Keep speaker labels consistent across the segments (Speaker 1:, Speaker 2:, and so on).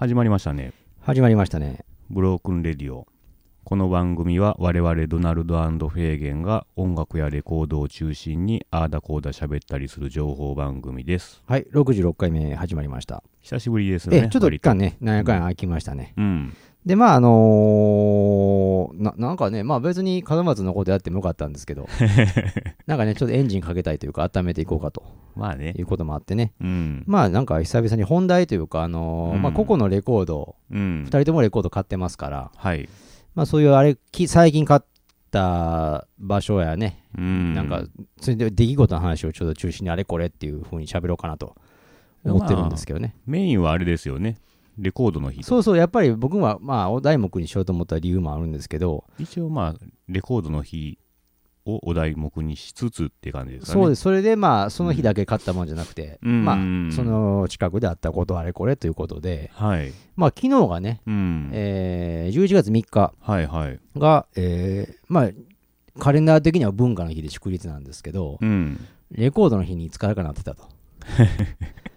Speaker 1: 始まりましたね。
Speaker 2: 始まりましたね。
Speaker 1: ブロークンレディオ。この番組は我々ドナルドフェーゲンが音楽やレコードを中心にあーだこーだ喋ったりする情報番組です。
Speaker 2: はい、66回目始まりました。
Speaker 1: 久しぶりですね。
Speaker 2: え、ちょっと
Speaker 1: 割
Speaker 2: 一旦ね、何やか空きましたね。
Speaker 1: うん。
Speaker 2: で、まあ、あのーな、なんかね、まあ別に門松のことやってもよかったんですけど、なんかね、ちょっとエンジンかけたいというか、温めていこうかと
Speaker 1: まあね
Speaker 2: い。うこともあってね。
Speaker 1: うん。
Speaker 2: まあなんか久々に本題というか、あのー
Speaker 1: うん
Speaker 2: まあ個々のレコード、
Speaker 1: うん
Speaker 2: 二。人ともレコード買ってますから、
Speaker 1: はい。
Speaker 2: まあそういうあれ、き最近買った場所やね、
Speaker 1: うん。
Speaker 2: なんか、それで出来事の話をちょっと中心にあれこれっていう風に喋ろうかなと思ってるんですけどね。
Speaker 1: メインはあれですよね。レコードの日。
Speaker 2: そうそう、やっぱり僕は、まあ、お題目にしようと思った理由もあるんですけど、
Speaker 1: 一応まあ、レコードの日をお題目にしつつって感じですかね。
Speaker 2: そうです、それでまあ、その日だけ買ったもんじゃなくて、
Speaker 1: うん
Speaker 2: ま
Speaker 1: うん
Speaker 2: あ、その近くであったことあれこれということで、
Speaker 1: はい。
Speaker 2: まあ、昨日がね、
Speaker 1: うん。
Speaker 2: えー11月3日
Speaker 1: はいはい。
Speaker 2: が、えーまあ、カレンダー的には文化の日で祝日なんですけど、
Speaker 1: うん。
Speaker 2: レコードの日に使えるかなってたと。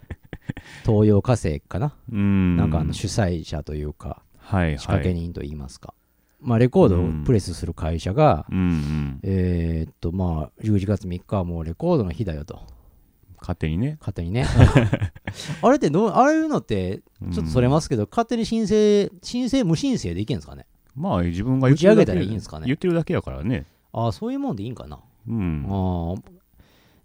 Speaker 2: 東洋火星かな、
Speaker 1: うん。
Speaker 2: なんかあの主催者というか、
Speaker 1: はいはい。
Speaker 2: 仕掛け人といいますか。まあ、レコードをプレスする会社が、
Speaker 1: うんうん。
Speaker 2: えーっと、まあ、11月3日はもうレコードの日だよと。
Speaker 1: 勝手にね。
Speaker 2: 勝手にね。あれってどう、ああいうのって、ちょっとそれますけど、勝手に申請、申請、無申請でいけんですかね？
Speaker 1: まあ自分が言ってるだけ
Speaker 2: 打ち上げたらいいんですかね？
Speaker 1: 言ってるだけやからね。
Speaker 2: ああ、そういうもんでいいんかな？
Speaker 1: うん。
Speaker 2: ああ。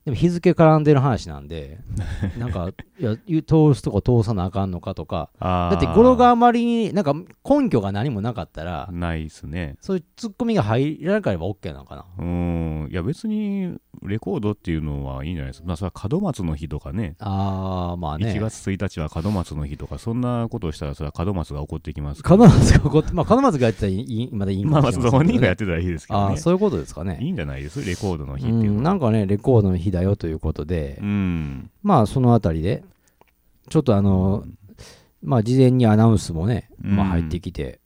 Speaker 2: でも日付絡んでる話なんで、なんか、いや、通すとこ通さなあかんのかとか、だって語呂があまりに、なんか根拠が何もなかったら、
Speaker 1: ないっすね。
Speaker 2: そういうツッコミが入らなければ OK なのかな。
Speaker 1: うん。いや別にレコードっていうのはいいんじゃないですか。まあそれは門松の日とかね。
Speaker 2: ああ、まあね。
Speaker 1: 1月1日は門松の日とか、そんなことをしたらそれは門松が怒ってきます
Speaker 2: 門松が怒って、まあ、門松がやってたらいいまだいいん
Speaker 1: まあまあ、本人がやってたらいいですけど
Speaker 2: ああ、
Speaker 1: ね。
Speaker 2: そういうことですかね。
Speaker 1: いいんじゃないです？レコードの日
Speaker 2: う
Speaker 1: っていうのは。
Speaker 2: ん、なんかね、レコードの日だよということで、
Speaker 1: うん。
Speaker 2: まあ、そのあたりで、ちょっとあの、まあ、事前にアナウンスもね、まあ、
Speaker 1: うん
Speaker 2: 入ってきて、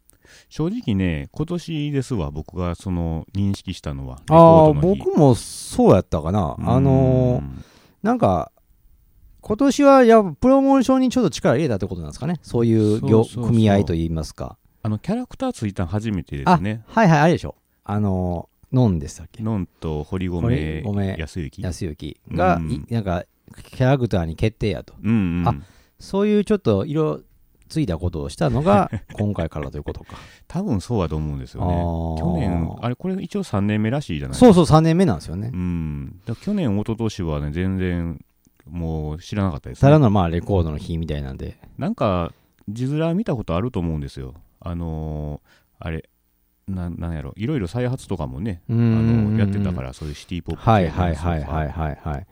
Speaker 1: 正直ね、今年ですわ、僕がその認識したのは。レ
Speaker 2: ああ、僕もそうやったかな。あのー
Speaker 1: うん
Speaker 2: なんか、今年はやっぱプロモーションにちょっと力入れたってことなんですかね。そういう業組合といいますか。
Speaker 1: あの、キャラクターついたの初めてで
Speaker 2: あ
Speaker 1: すね。
Speaker 2: はいはい、あれでしょ。あのー、ノンでしたっけ？
Speaker 1: のんと堀
Speaker 2: 堀
Speaker 1: 米
Speaker 2: 米
Speaker 1: 康之。
Speaker 2: 安幸が、
Speaker 1: うん
Speaker 2: いなんか、キャラクターに決定やと。
Speaker 1: うんうん。
Speaker 2: あそういうちょっと色ついたことをしたのが 今回からということか。
Speaker 1: 多分そうだと思うんですよ
Speaker 2: あ
Speaker 1: ね。
Speaker 2: ー
Speaker 1: 去年、あれ、これ一応3年目らしいじゃない
Speaker 2: そうそう、3年目なんですよね
Speaker 1: う。ん。去年、一昨年はね、全然、もう知らなかったです
Speaker 2: ただ
Speaker 1: ね。
Speaker 2: のまあレコードの日みたいなんで。
Speaker 1: なんか、字面見たことあると思うんですよ。あのーあれ、ななんやろ、いろいろ再発とかもね、
Speaker 2: あ
Speaker 1: あのやってたから、そういうシティポップ系の
Speaker 2: はいはいはいはいはいはい。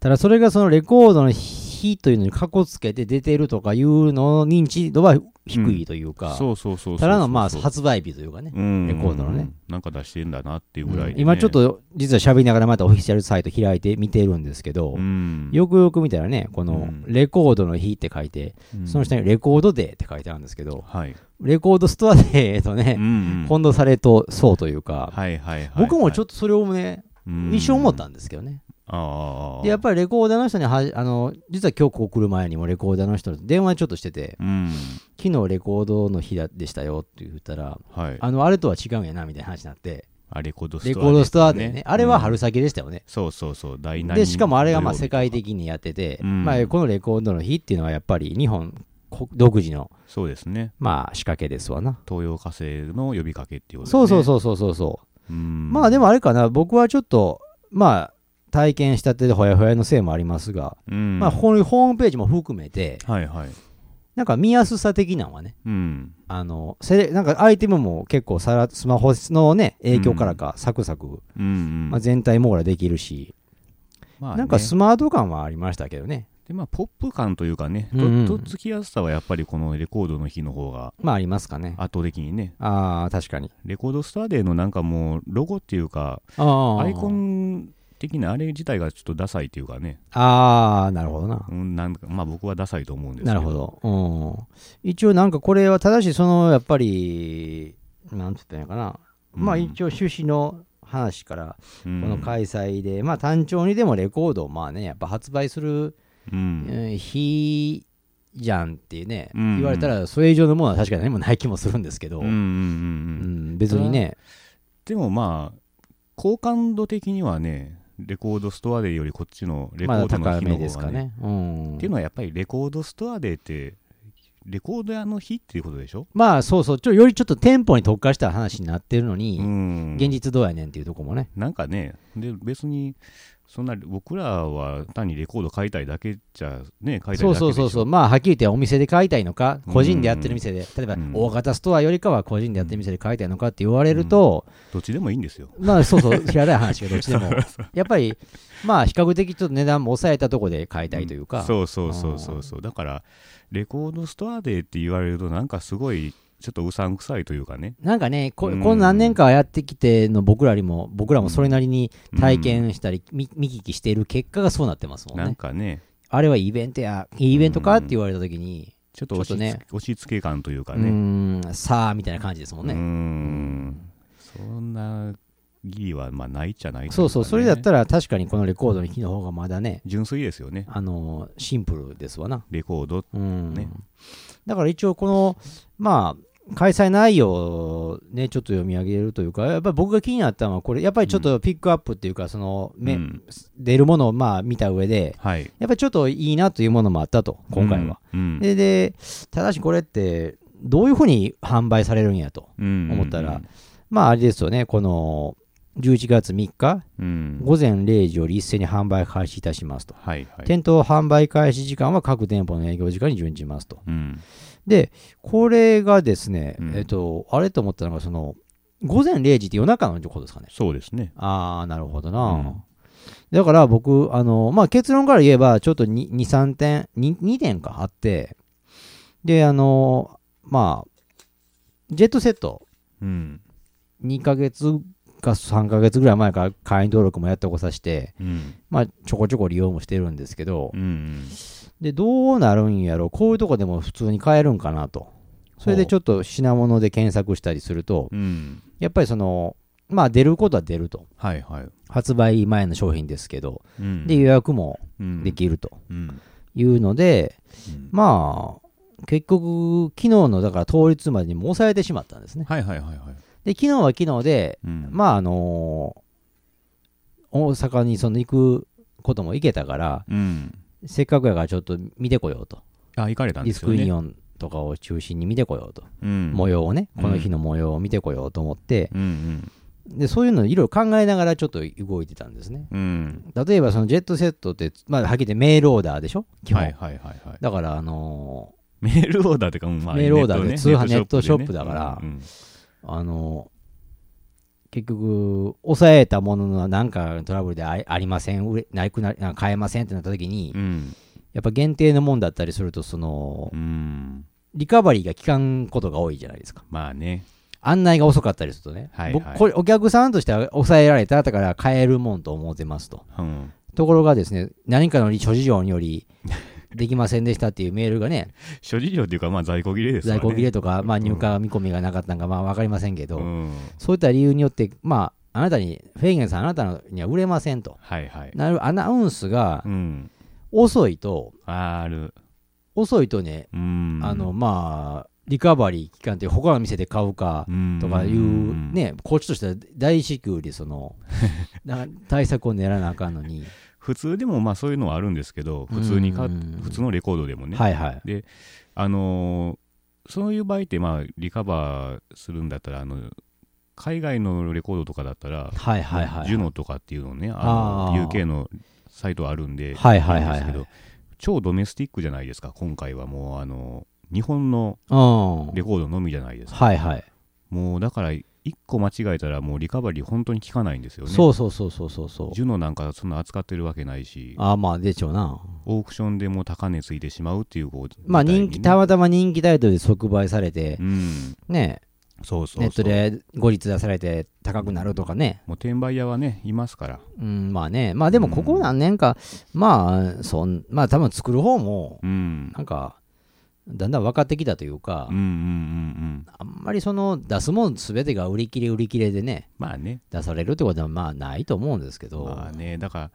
Speaker 2: ただそれがそのレコードの日というのにかこつけて出てるとかいうのの認知度は低いというか、
Speaker 1: そうそうそう。
Speaker 2: ただのまあ発売日というかね。
Speaker 1: うん
Speaker 2: レコードのね。
Speaker 1: なんか出してんだなっていうぐらいでね、
Speaker 2: 今ちょっと実は喋りながらまたオフィシャルサイト開いて見てるんですけど、
Speaker 1: うん、
Speaker 2: よくよく見たらね、この
Speaker 1: うん
Speaker 2: レコードの日って書いて、
Speaker 1: うん
Speaker 2: その下にレコードデーって書いてあるんですけど、
Speaker 1: はい。
Speaker 2: レコードストアデーと
Speaker 1: う
Speaker 2: ね、
Speaker 1: んうん
Speaker 2: 混同されとそうというか、
Speaker 1: はいはいはい。
Speaker 2: 僕もちょ
Speaker 1: っ
Speaker 2: っとそれをね、
Speaker 1: と
Speaker 2: 一瞬思ったんですけどね。
Speaker 1: ああ。
Speaker 2: で、やっぱりレコーダーの人には、あの、実は今日ここ来る前にもレコーダーの人と電話ちょっとしてて、
Speaker 1: うん。
Speaker 2: 昨日レコードの日だでしたよって言ったら、
Speaker 1: はい。
Speaker 2: あの、あれとは違うんやなみたいな話になって、
Speaker 1: あレコードストア、
Speaker 2: レコードストアでね、あれは春
Speaker 1: うん
Speaker 2: 先でしたよね。
Speaker 1: そうそうそう。第何
Speaker 2: で、しかもあれがまあ世界的にやってて、
Speaker 1: うん
Speaker 2: まあこのレコードの日っていうのはやっぱり日本こ独自の
Speaker 1: そうですね。
Speaker 2: まあ仕掛けですわな。
Speaker 1: 東洋火星の呼びかけっていうことですね。
Speaker 2: そうそうそうそうそうそう。
Speaker 1: う。ん、
Speaker 2: まあでもあれかな、僕はちょっと、まあ体験したてでほやほやのせいもありますが、
Speaker 1: うん、
Speaker 2: まあこういうホームページも含めて、
Speaker 1: はいはい。
Speaker 2: なんか見やすさ的なのはね、
Speaker 1: うん。
Speaker 2: あの、セレなんかアイテムも結構さらスマホのね、影響からかサクサク、
Speaker 1: うん、うん。
Speaker 2: まあ、全体網羅できるし、
Speaker 1: まあね
Speaker 2: なんかスマート感はありましたけどね。
Speaker 1: で、まあ、ポップ感というかね、
Speaker 2: うんうん
Speaker 1: ととっつきやすさはやっぱりこのレコードの日の方が
Speaker 2: まあありますかね。
Speaker 1: 圧倒的にね、
Speaker 2: ああ、確かに。
Speaker 1: レコードスターデーのなんかもう、ロゴっていうか、
Speaker 2: あ
Speaker 1: アイコン的なあれ自体がちょっとダサいっていうかね、
Speaker 2: ああ、なるほどな。
Speaker 1: うん、なんかまあ僕はダサいと思うんですけど。
Speaker 2: なるほど。うん。一応なんかこれは正しい、その、やっぱり、なんて言ったらいいのかな。まあ
Speaker 1: うん
Speaker 2: 一応趣旨の話から、
Speaker 1: うん。
Speaker 2: この開催で、まあ単調にでもレコードをまあね、やっぱ発売する
Speaker 1: うん。
Speaker 2: うん日じゃんっていうね、
Speaker 1: うんうん
Speaker 2: 言われたら、それ以上のものは確かに何もない気もするんですけど、
Speaker 1: うんうんうんう
Speaker 2: うんん別にね、
Speaker 1: でもまあ好感度的にはねレコードストアデーよりこっちのレコードの日の方がね。
Speaker 2: ですかね。うん。
Speaker 1: っていうのはやっぱりレコードストアデーってレコード屋の日っていうことでしょ？
Speaker 2: まあそうそう、ちょよりちょっと店舗に特化した話になってるのに、
Speaker 1: うん。
Speaker 2: 現実どうやねんっていうとこもね。
Speaker 1: なんかねで別にそんな僕らは単にレコード買いたいだけじゃね買いたい
Speaker 2: そうそうそうそう、まあはっきり言ってお店で買いたいのか、個人でやってる店で、例えば
Speaker 1: うん。
Speaker 2: 大型ストアよりかは個人でやってる店で買いたいのかって言われると、
Speaker 1: どっちでもいいんですよ。
Speaker 2: まあそうそう、平たい話がどっちでも、やっぱり、まあ比較的ちょっと値段も抑えたとこで買いたいというか、
Speaker 1: そうそうそうそうそう。だからレコードストアデーって言われるとなんかすごいちょっとうさんくさいというかね。
Speaker 2: なんかねこ、
Speaker 1: うん。
Speaker 2: この何年かやってきての僕らにも、僕らもそれなりに体験したり、見見聞きしている結果がそうなってますもん
Speaker 1: なん
Speaker 2: ね。
Speaker 1: かね。
Speaker 2: あれはイベントや、いいイベントかって言われたときに、
Speaker 1: ちょっと押し
Speaker 2: ね
Speaker 1: 押し付け感というか
Speaker 2: う
Speaker 1: ね
Speaker 2: さあみたいな感じですもんね。
Speaker 1: ん。そんな義理はまあないっちゃないね。
Speaker 2: そうそう、それだったら確かにこのレコードの日の方がまだね、
Speaker 1: 純粋ですよね。
Speaker 2: あのシンプルですわな。
Speaker 1: レコード
Speaker 2: うん。
Speaker 1: ね
Speaker 2: だから一応この、まあ、開催内容をね、ちょっと読み上げるというか、やっぱり僕が気になったのは、これ、やっぱりちょっとピックアップっていうか、その、め
Speaker 1: うん。
Speaker 2: 出るものをまあ見た上で、
Speaker 1: はい。
Speaker 2: やっぱりちょっといいなというものもあったと、今回は。
Speaker 1: うん
Speaker 2: で、で、ただしこれって、どういうふうに販売されるんやと
Speaker 1: うん
Speaker 2: 思ったら、まああれですよね、この、11月3日、
Speaker 1: うん。
Speaker 2: 午前0時より一斉に販売開始いたしますと。
Speaker 1: はいはい。
Speaker 2: 店頭販売開始時間は各店舗の営業時間に準じますと。
Speaker 1: うん
Speaker 2: で、これがですね、
Speaker 1: うん。
Speaker 2: えっと、あれと思ったのが、その、午前0時って夜中のことですかね。
Speaker 1: そうですね。
Speaker 2: あー、なるほどな。
Speaker 1: うん。
Speaker 2: だから僕、あの、まあ、結論から言えば、ちょっと2、2 3点2、2点かあって、で、あの、まあ、ジェットセット、
Speaker 1: うん。
Speaker 2: 2ヶ月か3ヶ月ぐらい前から会員登録もやっておこさせて、
Speaker 1: うん。
Speaker 2: まあ、ちょこちょこ利用もしてるんですけど、
Speaker 1: うん
Speaker 2: で、どうなるんやろ、こういうとこでも普通に買えるんかなと。それでちょっと品物で検索したりすると、
Speaker 1: うん。
Speaker 2: やっぱりその、まあ出ることは出ると。
Speaker 1: はいはい。
Speaker 2: 発売前の商品ですけど、
Speaker 1: うん。
Speaker 2: で、予約も
Speaker 1: うん。
Speaker 2: できると。
Speaker 1: うん。
Speaker 2: いうので、
Speaker 1: うん。
Speaker 2: まあ、結局、昨日のだから当日までにも抑えてしまったんですね。
Speaker 1: はいはいはいはい。
Speaker 2: で、昨日は昨日で、
Speaker 1: うん。
Speaker 2: まあ、あの大阪にその行くことも行けたから、
Speaker 1: うん
Speaker 2: せっかくやからちょっと見てこようと。
Speaker 1: あ行かれたん
Speaker 2: ディス
Speaker 1: ですよね。
Speaker 2: クユニオンとかを中心に見てこようと。
Speaker 1: うん。
Speaker 2: 模様をね、
Speaker 1: うん
Speaker 2: この日の模様を見てこようと思って、
Speaker 1: うん。
Speaker 2: でそういうのいろいろ考えながらちょっと動いてたんですね。
Speaker 1: うん。うん
Speaker 2: 例えばそのジェットセットって、まあ、はっきり言ってメールオーダーでしょ？基本。
Speaker 1: はいはいはいはい。
Speaker 2: だから、あの
Speaker 1: メールオーダーってか、うんまあ、
Speaker 2: メールオーダーで通販
Speaker 1: ね。
Speaker 2: ネットショップだから
Speaker 1: うん
Speaker 2: ーあのー結局、抑えたもののなんかのトラブルであありません、売れなくなな買えませんってなった時に、
Speaker 1: うん
Speaker 2: やっぱ限定のもんだったりすると、その
Speaker 1: う、ん
Speaker 2: リカバリーが効かんことが多いじゃないですか。
Speaker 1: まあね
Speaker 2: 案内が遅かったりするとね。
Speaker 1: はいはい
Speaker 2: 僕、これお客さんとしては抑えられた、だから買えるもんと思ってますと。
Speaker 1: うん
Speaker 2: ところがですね、何かの諸事情により、できませんでしたっていうメールがね、
Speaker 1: 諸事情っていうか、まあ、在庫切れですわ
Speaker 2: 在
Speaker 1: ね。
Speaker 2: 庫切れとか、まあ、入荷見込みがなかったのか、まあ、わかりませんけど、
Speaker 1: うん。
Speaker 2: そういった理由によって、まあ、あなたに、フェイゲンさん、あなたには売れませんと。
Speaker 1: はいはい。
Speaker 2: なるアナウンスが
Speaker 1: うん。
Speaker 2: 遅いと、
Speaker 1: ある。
Speaker 2: 遅いとね、
Speaker 1: うん。
Speaker 2: あの、まあ、リカバリー期間って他の店で買うか
Speaker 1: うん。
Speaker 2: とかいう、ね、こっちとしては大至急でその、な対策を練らなあかんのに、
Speaker 1: 普通でもまあそういうのはあるんですけど普通にか
Speaker 2: うん
Speaker 1: 普通のレコードでもね、
Speaker 2: はいはい。
Speaker 1: あのーそういう場合ってまあリカバーするんだったらあの海外のレコードとかだったら、
Speaker 2: はいはいはい。
Speaker 1: ジュノとかっていうのねあの UK のサイトあるんで、
Speaker 2: はいはいはいはい
Speaker 1: いんですけど超ドメスティックじゃないですか今回はもうあの日本の
Speaker 2: うん。
Speaker 1: レコードのみじゃないですか、
Speaker 2: はいはい。
Speaker 1: もうだから1個間違えたらもうリカバリー本当に効かないんですよね。
Speaker 2: そうそうそうそうそうそう。
Speaker 1: ジュノなんかそんな扱ってるわけないし。
Speaker 2: ああ、まあ、でしょうな。
Speaker 1: オークションでもう高値ついてしまうっていうこう
Speaker 2: まあ、人気、たまたま人気タイトルで即売されて
Speaker 1: う、ん。
Speaker 2: ね、
Speaker 1: そうそうそう。
Speaker 2: ネットで後日出されて高くなるとかね。
Speaker 1: もう転売屋はねいますから。
Speaker 2: うん、まあね。まあでも、ここ何年か、まあ、そん、まあ多分作る方も、
Speaker 1: うん。
Speaker 2: なんか、だんだん分かってきたというか
Speaker 1: うんうんうんう、ん。
Speaker 2: あんまりその出すもん全てが売り切れ売り切れでね、
Speaker 1: まあね。
Speaker 2: 出されるってことはまあないと思うんですけど、
Speaker 1: まあね。だから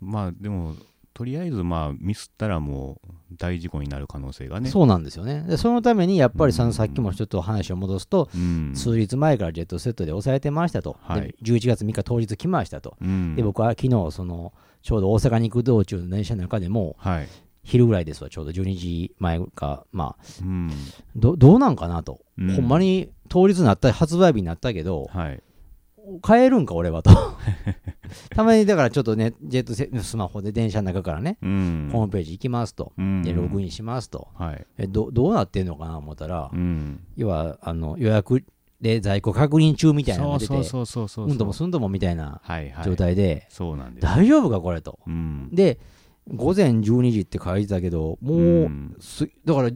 Speaker 1: まあでもとりあえずまあミスったらもう大事故になる可能性がね。
Speaker 2: そうなんですよね。でそのためにやっぱりそ
Speaker 1: うん。
Speaker 2: のさっきもちょっと話を戻すと、
Speaker 1: うん。
Speaker 2: 数日前からジェットセットで抑えてましたと、
Speaker 1: はい。
Speaker 2: で11月3日当日来ましたと、
Speaker 1: うん。
Speaker 2: で僕は昨日そのちょうど大阪に行く道中の電車の中でも
Speaker 1: はい
Speaker 2: 昼ぐらいですわちょうど。12時前かまあ
Speaker 1: うん。
Speaker 2: どどうなんかなと、
Speaker 1: うん。
Speaker 2: ほんまに当日になった発売日になったけど
Speaker 1: はい。
Speaker 2: 買えるんか俺はと。たまにだからちょっとねジェットセスマホで電車の中からね、
Speaker 1: うん。
Speaker 2: ホームページ行きますと
Speaker 1: うん。
Speaker 2: でログインしますと。
Speaker 1: はい。
Speaker 2: えどどうなってんのかな思ったら、
Speaker 1: うん。
Speaker 2: 要はあの予約で在庫確認中みたいなのが出て
Speaker 1: そうそうそうそうそう。
Speaker 2: うんともすんともみたいな状態で、大丈夫かこれと。
Speaker 1: うん。
Speaker 2: で午前12時って書いてたけどもう、
Speaker 1: うん。
Speaker 2: すだから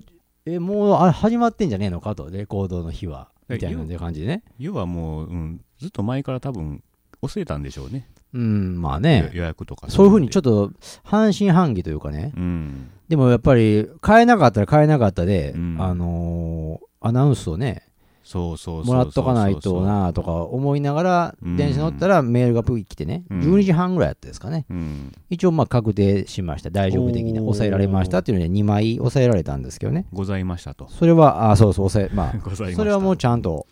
Speaker 2: えもうあ始まってんじゃねえのかと。レコードの日は。
Speaker 1: え
Speaker 2: みたいな感じでね。
Speaker 1: 要はもう、うん、ずっと前から多分忘れたんでしょうね。
Speaker 2: うんまあね。
Speaker 1: 予約とか。
Speaker 2: そういうふうにちょ
Speaker 1: っ
Speaker 2: っと半信半疑というかね。
Speaker 1: とうん。
Speaker 2: でもやっぱり買えなかったら買えなかったで、
Speaker 1: うん。
Speaker 2: あのーアナウンスをね
Speaker 1: そうそう
Speaker 2: もらっとかないとなとか思いながら
Speaker 1: うん。
Speaker 2: 電車乗ったらメールがプイ来てね、
Speaker 1: うん。
Speaker 2: 12時半ぐらいやったですかね。
Speaker 1: うん。
Speaker 2: 一応まあ確定しました。大丈夫的に抑えられましたっていうので2枚抑えられたんですけどね。
Speaker 1: ございましたと。
Speaker 2: それはあそうそう抑えまあ それはもうちゃんと。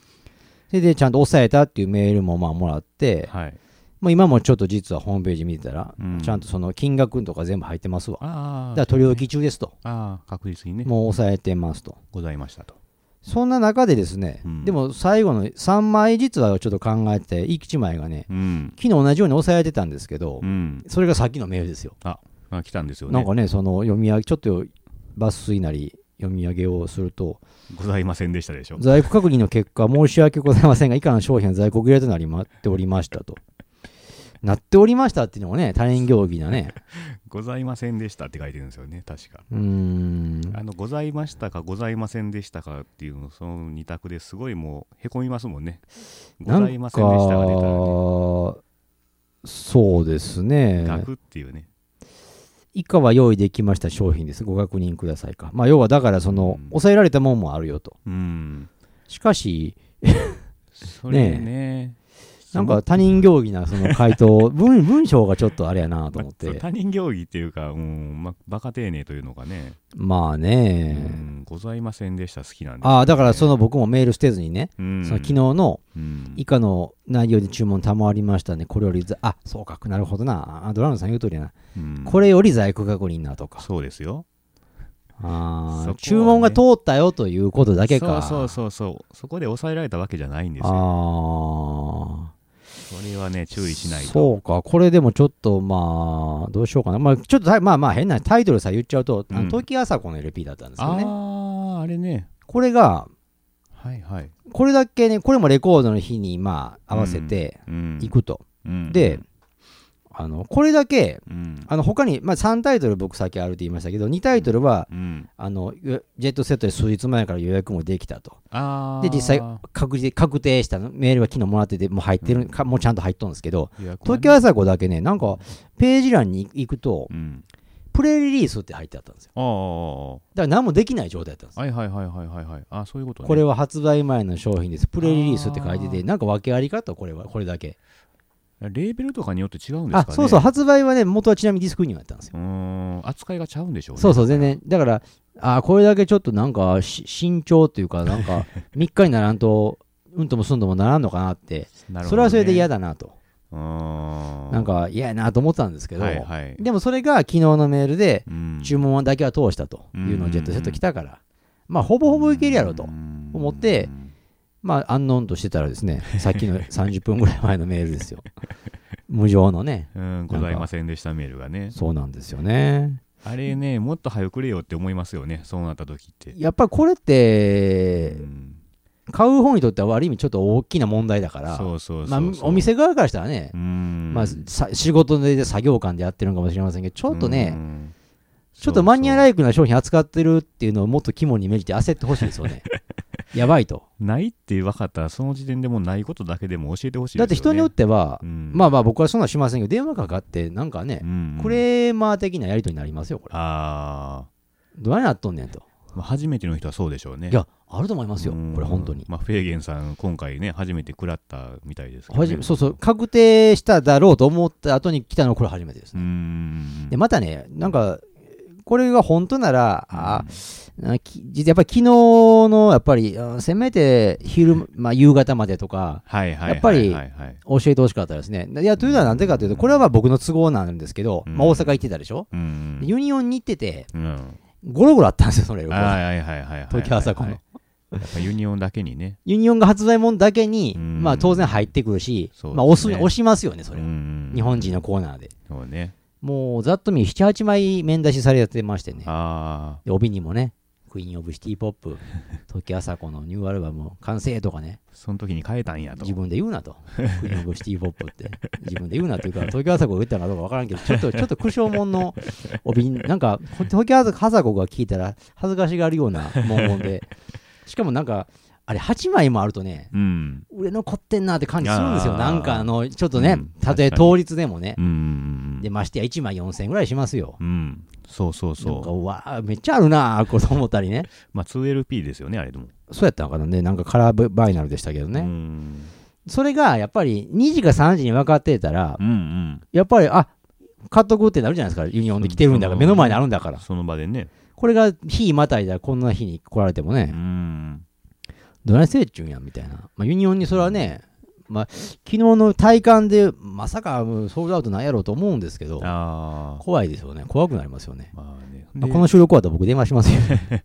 Speaker 2: それでちゃんと抑えたっていうメールもまあもらって。
Speaker 1: はい。
Speaker 2: もう今もちょっと実はホームページ見てたら、
Speaker 1: うん。
Speaker 2: ちゃんとその金額とか全部入ってますわ。だから取り置き中ですと。
Speaker 1: ああ確実にね。
Speaker 2: もう抑えてますと。
Speaker 1: ございましたと
Speaker 2: そんな中でですね、
Speaker 1: うん。
Speaker 2: でも最後の3枚実はちょっと考えてて1枚がね
Speaker 1: うん。
Speaker 2: 昨日同じように抑えてたんですけど、
Speaker 1: うん。
Speaker 2: それがさっきのメールですよ。
Speaker 1: あ来たんですよね。
Speaker 2: なんかねその読み上げちょっと抜粋なり読み上げをすると
Speaker 1: ございませんでしたでしょ。
Speaker 2: 在庫確認の結果申し訳ございませんが以下の商品は在庫切れとなりまっておりましたとなっておりましたっていうのもね他人行儀なね。
Speaker 1: ございませんでしたって書いてるんですよね確か。
Speaker 2: うーん。
Speaker 1: あのございましたかございませんでしたかっていうのその二択ですごいもうへこみますもんね。ございませんでしたが出たらね。
Speaker 2: かそうですね。
Speaker 1: 額っていうね。
Speaker 2: 以下は用意できました商品です。ご確認くださいか。まあ要はだからその、
Speaker 1: うん。
Speaker 2: 抑えられたもんもあるよと。
Speaker 1: うん。
Speaker 2: しかし
Speaker 1: それね
Speaker 2: なんか他人行儀なその回答 文文章がちょっとあれやなと思って、
Speaker 1: まあ他人行儀っていうか、うんま、バカ丁寧というのがね、
Speaker 2: まあ
Speaker 1: う
Speaker 2: ね、
Speaker 1: ん、ございませんでした。好きなんでね、
Speaker 2: ああだからその僕もメール捨てずにね、
Speaker 1: うん、
Speaker 2: その昨日の
Speaker 1: うん。
Speaker 2: 以下の内容で注文賜りましたね。これよりざあそうかなるほどな。あドラムさん言う通りやな、
Speaker 1: うん。
Speaker 2: これより在庫確認なとか。
Speaker 1: そうですよ。
Speaker 2: あ
Speaker 1: ね。
Speaker 2: ー注文が通ったよということだけか。
Speaker 1: そうそうそうそう。そこで抑えられたわけじゃないんですよ。
Speaker 2: あ
Speaker 1: それはね注意し
Speaker 2: あ
Speaker 1: ないと。
Speaker 2: そうか。これでもちょっとまあどうしようかな。まあちょっとたまあまあ変なタイトルさ言っちゃうと、あの
Speaker 1: うん
Speaker 2: 時あさこの LP だったんですよね。
Speaker 1: あああれね。
Speaker 2: これが
Speaker 1: はいはい、
Speaker 2: これだけねこれもレコードの日にまあ合わせて
Speaker 1: うん、
Speaker 2: いくと、
Speaker 1: うん。
Speaker 2: であのこれだけ
Speaker 1: うん。
Speaker 2: あの他に、まあ、3タイトル僕さっきあるって言いましたけど2タイトルは
Speaker 1: うん、
Speaker 2: あのジェットセットで数日前から予約もできたと。で実際確実確定したの。メールが昨日もらっててもう入ってる、かもうちゃんと入っとるんですけど
Speaker 1: ね。
Speaker 2: 東京朝子だけねなんかページ欄に行くと
Speaker 1: うん。
Speaker 2: プレリリースって入ってあったんですよ。だから何もできない状態だったんです
Speaker 1: はいはいはいはいはいはい。あそういうことね。
Speaker 2: これは発売前の商品です。プレリリースって書いててなんか訳ありかとこれはこれだけ
Speaker 1: レーベルとかによって違うんですかね。
Speaker 2: あそうそう。発売はね元はちなみにディスクユニオンやったんですよ。
Speaker 1: うーん。扱いがちゃうんでしょうね。
Speaker 2: そうそう。全然。だからあーこれだけちょっとなんかし慎重っていうかなんか 3日にならんとうんともすんともならんのかなって。
Speaker 1: なるほどね。
Speaker 2: それはそれで嫌だなと。
Speaker 1: うーん。
Speaker 2: なんか嫌やなと思ったんですけど、
Speaker 1: はいはい。
Speaker 2: でもそれが昨日のメールで
Speaker 1: うん。
Speaker 2: 注文だけは通したというのをジェットセット来たから、まあほぼほぼいけるやろと、思ってまあアンノーンとしてたらですね さっきの30分ぐらい前のメールですよ。無情のね。
Speaker 1: うんございませんでしたメールがね。
Speaker 2: そうなんですよね。
Speaker 1: あれねもっと早くれよって思いますよねそうなった時って。
Speaker 2: やっぱりこれって
Speaker 1: うん。
Speaker 2: 買う方にとってはある意味ちょっと大きな問題だから
Speaker 1: そうそう
Speaker 2: まあ、
Speaker 1: そう。そう
Speaker 2: お店側からしたらね、
Speaker 1: うん。
Speaker 2: まあ、さ仕事で作業感でやってるのかもしれませんけどちょっとね、
Speaker 1: うん。
Speaker 2: ちょっとマニアラ
Speaker 1: イ
Speaker 2: イクな商品扱ってるっていうのをもっと肝に銘じて焦ってほしいですよね やばいと
Speaker 1: ないって分かったらその時点でもうないことだけでも教えてほしいね
Speaker 2: だって人によっては、
Speaker 1: うん
Speaker 2: まあまあ僕はそんなしませんけど電話かかってなんかね
Speaker 1: う、ん
Speaker 2: クレーマー的なやり取りになりますよこれ
Speaker 1: あ
Speaker 2: どうやなっとんねんと
Speaker 1: まあ、初めての人はそうでしょうね。
Speaker 2: いや、あると思いますよ
Speaker 1: うん、
Speaker 2: これ本当に。
Speaker 1: まあ、フェーゲンさん、今回ね、初めて食らったみたいですけど、ね。
Speaker 2: そうそう、確定しただろうと思った後に来たのはこれ初めてですね。
Speaker 1: ん。
Speaker 2: で、またね、なんか、これが本当なら、あ実はやっぱり昨日の、やっぱり、あせめて昼、まあ夕方までとか、やっぱり教えてほしかったですね。いや、というのはなんでかというと、これはまあ僕の都合なんですけど、
Speaker 1: うん
Speaker 2: まあ大阪行ってたでしょ？
Speaker 1: うん
Speaker 2: ユニオンに行ってて、
Speaker 1: うん。
Speaker 2: ゴロゴロあったんですよ、それが。
Speaker 1: はいはいはいはいはい。
Speaker 2: 土岐麻子の
Speaker 1: やっぱユニオンだけにね。
Speaker 2: ユニオンが発売元だけに、
Speaker 1: うん
Speaker 2: まあ当然入ってくるし、まあ押す、押しますよね、それ。
Speaker 1: うん
Speaker 2: 日本人のコーナーで。
Speaker 1: そうね。
Speaker 2: もうざっと見7、8枚面出しされてましてね。
Speaker 1: あ
Speaker 2: で帯にもね、クイーン・オブ・シティ・ポップ、土岐麻子のニューアルバム完成とかね、
Speaker 1: あ、その時に変えたんやと。
Speaker 2: 自分で言うなと。クイーン・オブ・シティ・ポップって。自分で言うなというか、土岐麻子が言ったのかどうかわからんけど、ちょっと、ちょっと苦笑もんの帯に、なんか、東京朝子が聞いたら恥ずかしがるような文言で、しかもなんか、あれ8枚もあるとね、
Speaker 1: うん。
Speaker 2: 売れ残ってんなって感じするんですよ。なんかあの、ちょっとね
Speaker 1: うん、
Speaker 2: たとえ当日でもね
Speaker 1: う。ん。
Speaker 2: で、ましてや1枚4000円ぐらいしますよ。
Speaker 1: うん。そうそう
Speaker 2: なんか、
Speaker 1: そう。
Speaker 2: うわーめっちゃあるなー、こうと思ったりね。
Speaker 1: まあ 2LP ですよね、あれでも。
Speaker 2: そうやったのかなね。なんかカラーバイナルでしたけど
Speaker 1: う
Speaker 2: ね。
Speaker 1: ん。
Speaker 2: それが、やっぱり2時か3時に分かってたら
Speaker 1: う、ん
Speaker 2: やっぱり、あ、買っとくってなるじゃないですか。ユニオンで来てるんだから、
Speaker 1: うん
Speaker 2: 目の前にあるんだから。
Speaker 1: うん。その場でね。
Speaker 2: これが、日またいだらこんな日に来られても
Speaker 1: う
Speaker 2: ね、
Speaker 1: ん。
Speaker 2: どないせいっちゅうんや、みたいな。まあ、ユニオンにそれはね、まあ、昨日の体感で、まさかうんソールドアウトないやろうと思うんですけど。怖いですよね。怖くなりますよね。
Speaker 1: まあね。
Speaker 2: まあ、
Speaker 1: で
Speaker 2: この収録終わったら僕電話しますよ。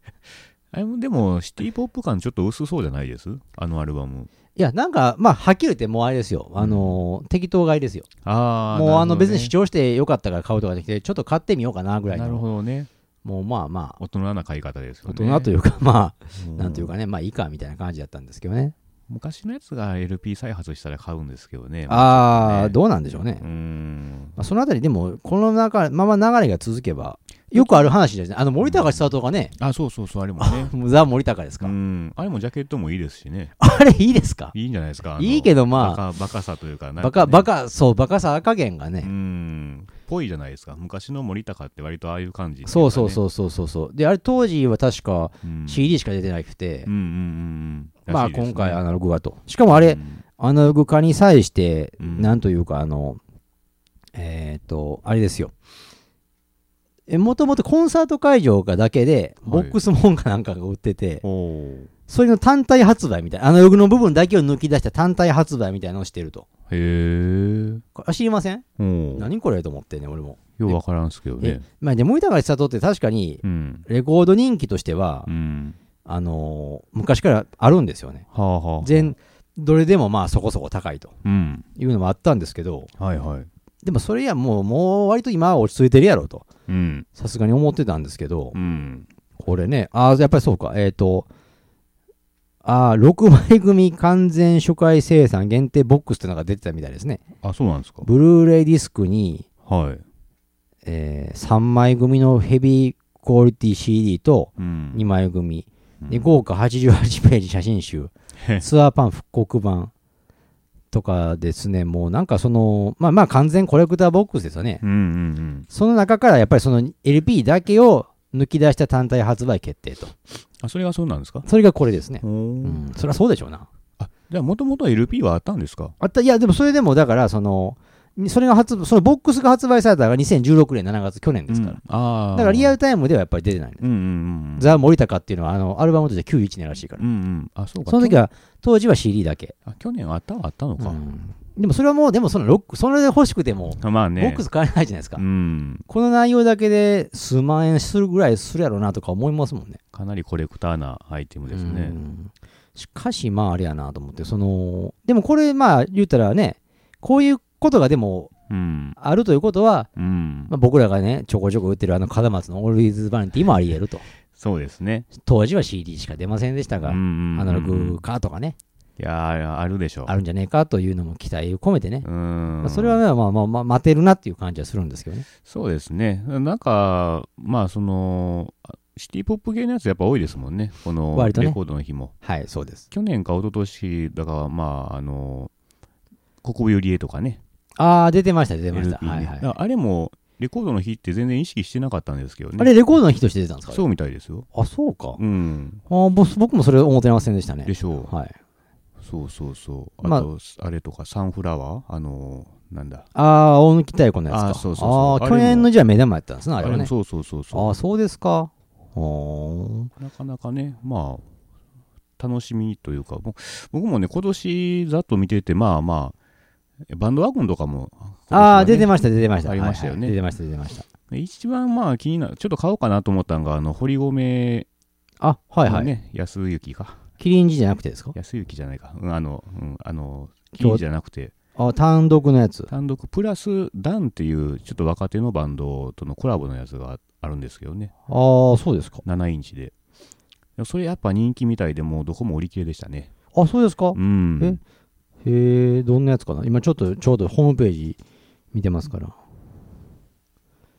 Speaker 1: あれもでも、シティポップ感ちょっと薄そうじゃないです？あのアルバム。
Speaker 2: いや、なんか、まあ、はっきり言ってもうあれですよ。あのー適当買いですよ。
Speaker 1: ああ。
Speaker 2: もう、あの、別に
Speaker 1: 試
Speaker 2: 聴してよかったから買うとかできて、ちょっと買ってみようかなぐらい
Speaker 1: なるほ
Speaker 2: の。
Speaker 1: どね。
Speaker 2: もう、まあまあ、
Speaker 1: 大人な買い方ですよ
Speaker 2: 大
Speaker 1: ね。
Speaker 2: 人というか、まあ、
Speaker 1: うん
Speaker 2: なんていうかね、まあいいかみたいな感じだったんですけどね。
Speaker 1: 昔のやつが LP 再発したら買うんですけどね。
Speaker 2: ああ、
Speaker 1: ね
Speaker 2: どうなんでしょうね
Speaker 1: う。ん。
Speaker 2: まあ、そのあたりでも、この中まま流れが続けば、よくある話ですね。あの、森高千里がね、
Speaker 1: あ、そうそうそう、あれもね。
Speaker 2: ザ・森高です
Speaker 1: う
Speaker 2: か。
Speaker 1: ん。あれもジャケットもいいですしね。
Speaker 2: あれいいですか？
Speaker 1: いいんじゃないですか。
Speaker 2: いいけどまあ、
Speaker 1: バカ、バカさというか、ね
Speaker 2: バカ、バカ、そう、バカさ加減が
Speaker 1: う
Speaker 2: ね、
Speaker 1: ん。ぽいじゃないですか。昔の森高って割とああいう感じ、
Speaker 2: そうそうそうそうそうそう。で、あれ当時は確か CD しか出てなくて
Speaker 1: うん、うんうんうん。
Speaker 2: まあ今回アナログ化と。しかもあれ、
Speaker 1: うん
Speaker 2: アナログ化に際して、
Speaker 1: うん
Speaker 2: なんというか、あの、えっ、と、あれですよ。えもともとコンサート会場がだけで、ボックスモンかなんかが売ってて、
Speaker 1: おー
Speaker 2: それの単体発売みたいな、アナログの部分だけを抜き出した単体発売みたいなのをしてると。
Speaker 1: へえ。
Speaker 2: 知りません？何これと思ってね、俺も。
Speaker 1: ようわからんすけど
Speaker 2: え
Speaker 1: ね。、
Speaker 2: まあ、で、森高千里って確かに、
Speaker 1: うん。
Speaker 2: レコード人気としては、
Speaker 1: うん。
Speaker 2: あのー昔からあるんですよね。
Speaker 1: はあはあ。
Speaker 2: 全、どれでもまあそこそこ高いと
Speaker 1: うん。
Speaker 2: いうのもあったんですけど、
Speaker 1: はいはい。
Speaker 2: でもそれやもう、もう割と今は落ち着いてるやろうと、
Speaker 1: うん。
Speaker 2: さすがに思ってたんですけど、
Speaker 1: うん。
Speaker 2: これね、ああ、やっぱりそうか、えっ、と、ああ、6枚組完全初回生産限定ボックスってのが出てたみたいですね。
Speaker 1: あ、そうなんですか。
Speaker 2: ブルーレイディスクに、
Speaker 1: はい。
Speaker 2: え3枚組のヘビークオリティ CD と
Speaker 1: うん。
Speaker 2: 2枚組、で
Speaker 1: うん
Speaker 2: 豪華88ページ写真集、ツアーパン復刻版とかですね、もうなんかその、まあまあ完全コレクターボックスですよね。
Speaker 1: うんうん
Speaker 2: その中からやっぱりその LP だけを抜き出した単体発売決定と。
Speaker 1: あ、それがそうなんですか？
Speaker 2: それがこれですね。
Speaker 1: お
Speaker 2: う
Speaker 1: ー
Speaker 2: ん、そりゃそうでしょうな。
Speaker 1: あ、じゃあもともと LP はあったんですか？
Speaker 2: あった、いや、でもそれでもだから、その、それが発、そのボックスが発売されたのが2016年7月、去年ですから。
Speaker 1: うんああ。
Speaker 2: だからリアルタイムではやっぱり出てないんです。
Speaker 1: うんうんうん。
Speaker 2: ザ・森高っていうのは、あの、アルバムとして91年らしいから
Speaker 1: う。んうん。あ、そうか。
Speaker 2: その時は、当時は CD だけ。
Speaker 1: あ、去年あったはあったのか。
Speaker 2: うんでもそれはもう、でもそのロック、それで欲しくても、
Speaker 1: あまあね。
Speaker 2: ボックス買えないじゃないですか。
Speaker 1: うん。
Speaker 2: この内容だけで数万円するぐらいするやろうなとか思いますもんね。
Speaker 1: かなりコレクターなアイテムですね
Speaker 2: う。んしかし、まああれやなと思って、その、でもこれ、まあ言ったらね、こういうことがでも
Speaker 1: うん。
Speaker 2: あるということは、
Speaker 1: うん。
Speaker 2: まあ、僕らがね、ちょこちょこ売ってるあの門松のオールイズバニティもあり得ると。
Speaker 1: そうですね。
Speaker 2: 当時は CD しか出ませんでしたが、
Speaker 1: うんうんうん
Speaker 2: アナログ化とかね、
Speaker 1: いやーあるでしょう。
Speaker 2: あるんじゃねえかというのも期待を込めてね。
Speaker 1: うん。
Speaker 2: まあ、それはね、まあまあまあ、待てるなっていう感じはするんですけどね。
Speaker 1: そうですね。なんか、まあ、その、シティポップ系のやつやっぱ多いですもんね。このレコードの日も。
Speaker 2: はい、そうです。
Speaker 1: 去年か一昨年だから、まあ、あの、国分ゆりえとかね。
Speaker 2: ああ、出てました、出てました。
Speaker 1: ね
Speaker 2: はいはい
Speaker 1: あれも、レコードの日って全然意識してなかったんですけどね。
Speaker 2: あれ、レコードの日として出たんですか？
Speaker 1: そうみたいですよ。
Speaker 2: あ、そうか。
Speaker 1: うん。
Speaker 2: あぼ僕もそれ思ってませんでしたね
Speaker 1: で。しょう。
Speaker 2: はい。
Speaker 1: そうそうそう。
Speaker 2: まあ
Speaker 1: あと、あれとか、サンフラワー？あのー、なんだ？
Speaker 2: ああ、大貫太鼓のやつか。
Speaker 1: あーそうそうそう
Speaker 2: あ去年のじゃあ目玉やったんですね、あれはね。
Speaker 1: もそうそうそうそう。
Speaker 2: ああ、そうですか。
Speaker 1: なかなかね、まあ、楽しみというか、ぼ僕もね、今年ざっと見てて、まあまあ、バンドワゴンとかも、
Speaker 2: ああ、出て
Speaker 1: ま
Speaker 2: ました、出てました。
Speaker 1: ありましたよね
Speaker 2: はいはい出てました、出てました。
Speaker 1: 一番まあ気になる、ちょっと買おうかなと思ったのが、あの、堀米
Speaker 2: あ、はいはい。
Speaker 1: のね、安行か。
Speaker 2: キリンジじゃなくてですか？
Speaker 1: 安行じゃないか。うん、あの、うん、あの、金じゃなくて、
Speaker 2: あ、単独のやつ。
Speaker 1: 単独プラスダンっていう、ちょっと若手のバンドとのコラボのやつがあるんですけどね、
Speaker 2: ああ、そうですか。
Speaker 1: 7インチで。それやっぱ人気みたいで、もうどこも売り切れでしたね。
Speaker 2: あ、そうですか？
Speaker 1: う。ん。
Speaker 2: えへえ、どんなやつかな？今ちょっと、ちょうどホームページ見てますから。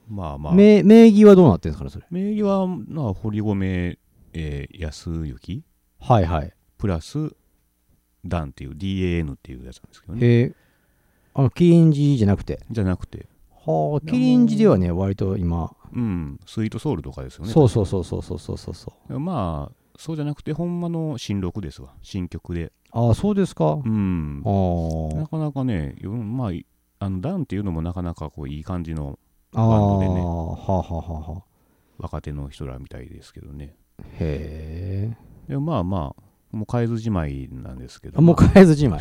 Speaker 1: まあまあ。
Speaker 2: 名名義はどうなってるんですかね、それ？
Speaker 1: 名義は、まあ、堀米、えー、安行
Speaker 2: はいはい。
Speaker 1: プラス、ダンっていう DAN っていうやつなんですけどね。
Speaker 2: え。あ、キリンジじゃなくて？
Speaker 1: じゃなくて。
Speaker 2: はあ、キリンジではね、割と今。
Speaker 1: うん、スイートソウルとかですよね。
Speaker 2: そうそうそうそうそうそうそう
Speaker 1: まあ、そうじゃなくて、ほんまの新録ですわ。新曲で。
Speaker 2: ああ、そうですか？
Speaker 1: うん。
Speaker 2: あ
Speaker 1: なかなかね、まあ、あのダンっていうのもなかなかこういい感じのバンドでね。
Speaker 2: はあはあはあ。
Speaker 1: 若手の人らみたいですけどね。
Speaker 2: へえ。
Speaker 1: でもまあまあ、もう変えずじまいなんですけど。
Speaker 2: あもう変えずじまい。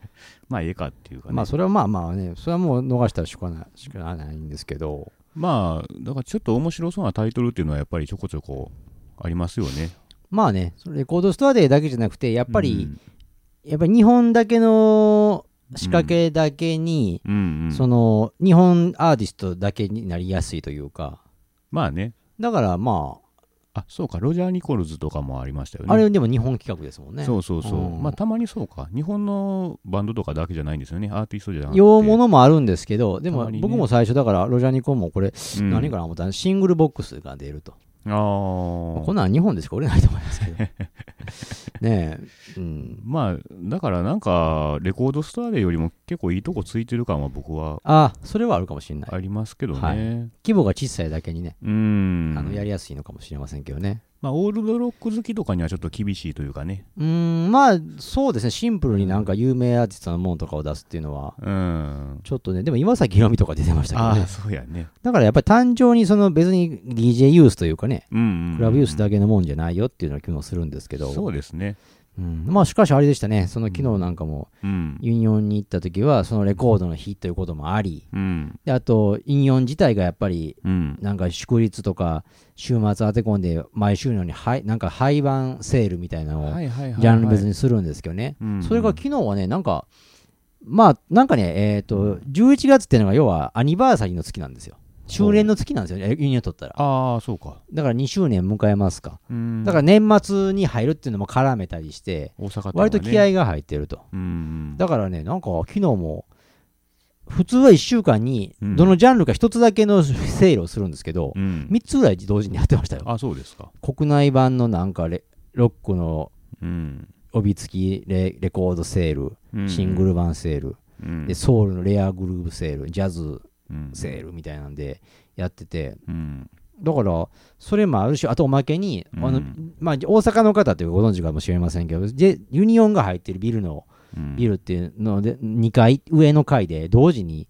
Speaker 1: まあ、ええかっていうかね。
Speaker 2: まあ、それはまあまあね、それはもう逃したらしかない、しかないんですけど。
Speaker 1: まあ、だからちょっと面白そうなタイトルっていうのはやっぱりちょこちょこありますよね。
Speaker 2: まあね、レコードストアデーだけじゃなくて、やっぱり、
Speaker 1: うん
Speaker 2: やっぱり日本だけの仕掛けだけに、
Speaker 1: うんうん、
Speaker 2: その日本アーティストだけになりやすいというか、
Speaker 1: まあね。
Speaker 2: だからま
Speaker 1: あ、そうか、ロジャー・ニコルズとかもありましたよ
Speaker 2: あ、
Speaker 1: ね。
Speaker 2: あれでも日本企画ですもんね。
Speaker 1: そうそうそう。
Speaker 2: うん
Speaker 1: まあ、たまにそうか。日本のバンドとかだけじゃないんですよね。アーティストじゃなくて。
Speaker 2: 洋物もあるんですけど、でも僕も最初だから、ロジャーニコンもこれ、
Speaker 1: うん
Speaker 2: 何かな思ったら、シングルボックスが出ると。
Speaker 1: あ
Speaker 2: まあこ
Speaker 1: あ。
Speaker 2: んなん日本でしか売れないと思いますけど。ねえ、うん。
Speaker 1: まあ、だからなんか、レコードストアでよりも結構いいとこついてる感は僕は
Speaker 2: あ、それはあるかもしれない。
Speaker 1: ありますけどね。
Speaker 2: はい規模が小さいだけにね、
Speaker 1: うん。
Speaker 2: あのやりやすいのかもしれませんけどね。
Speaker 1: まあ、オールドロック好きとかにはちょっと厳しいというかね。
Speaker 2: うーん、まあ、そうですね、シンプルになんか有名アーティストのものとかを出すっていうのは、
Speaker 1: うん。
Speaker 2: ちょっとね、でも岩崎宏美とか出てましたけどね
Speaker 1: ああ、。そうやね。
Speaker 2: だからやっぱり単純にその別に DJ ユースというかね、
Speaker 1: うんうんうん。
Speaker 2: クラブユースだけのもんじゃないよっていうような気もするんですけど、
Speaker 1: そうですね。
Speaker 2: うん、まあしかしあれでしたね、その昨日なんかも
Speaker 1: うん。
Speaker 2: ユニオンに行った時は、そのレコードの日ということもあり、
Speaker 1: うん。
Speaker 2: であと、ユニオン自体がやっぱり、
Speaker 1: うん。なん
Speaker 2: か祝日とか週末当て込んで、毎週のようにはいなんか廃盤セールみたいなのを。ジャンル別にするんですけどね、
Speaker 1: うん
Speaker 2: それが昨日はね、なんか、まあ、なんかね、えっ、と、11月っていうのが要はアニバーサリーの月なんですよ。周年の月なんですよね、ユニオンとったら。
Speaker 1: ああ、そうか。
Speaker 2: だから2周年迎えますか。
Speaker 1: うん。
Speaker 2: だから年末に入るっていうのも絡めたりして、
Speaker 1: 大阪
Speaker 2: 割と気合が入ってると。
Speaker 1: うん。
Speaker 2: だからね、なんか昨日も、普通は1週間に
Speaker 1: うん
Speaker 2: どのジャンルか1つだけの セールをするんですけど、
Speaker 1: うん。
Speaker 2: 3つぐらい同時にやってましたよ。
Speaker 1: あ、そうですか。
Speaker 2: 国内版のなんかレロックの
Speaker 1: うん。
Speaker 2: 帯付きレレコードセール、
Speaker 1: うん
Speaker 2: シングル版セール、
Speaker 1: うん
Speaker 2: でソウルのレアグルーヴセール、ジャズ
Speaker 1: うん
Speaker 2: セールみたいなんでやってて、
Speaker 1: うん。
Speaker 2: だから、それもあるし、あとおまけに、あの
Speaker 1: うん
Speaker 2: まあ、大阪の方ってご存知かもしれませんけど、でユニオンが入ってるビルの、
Speaker 1: うん
Speaker 2: ビルっていうので、2階、上の階で同時に。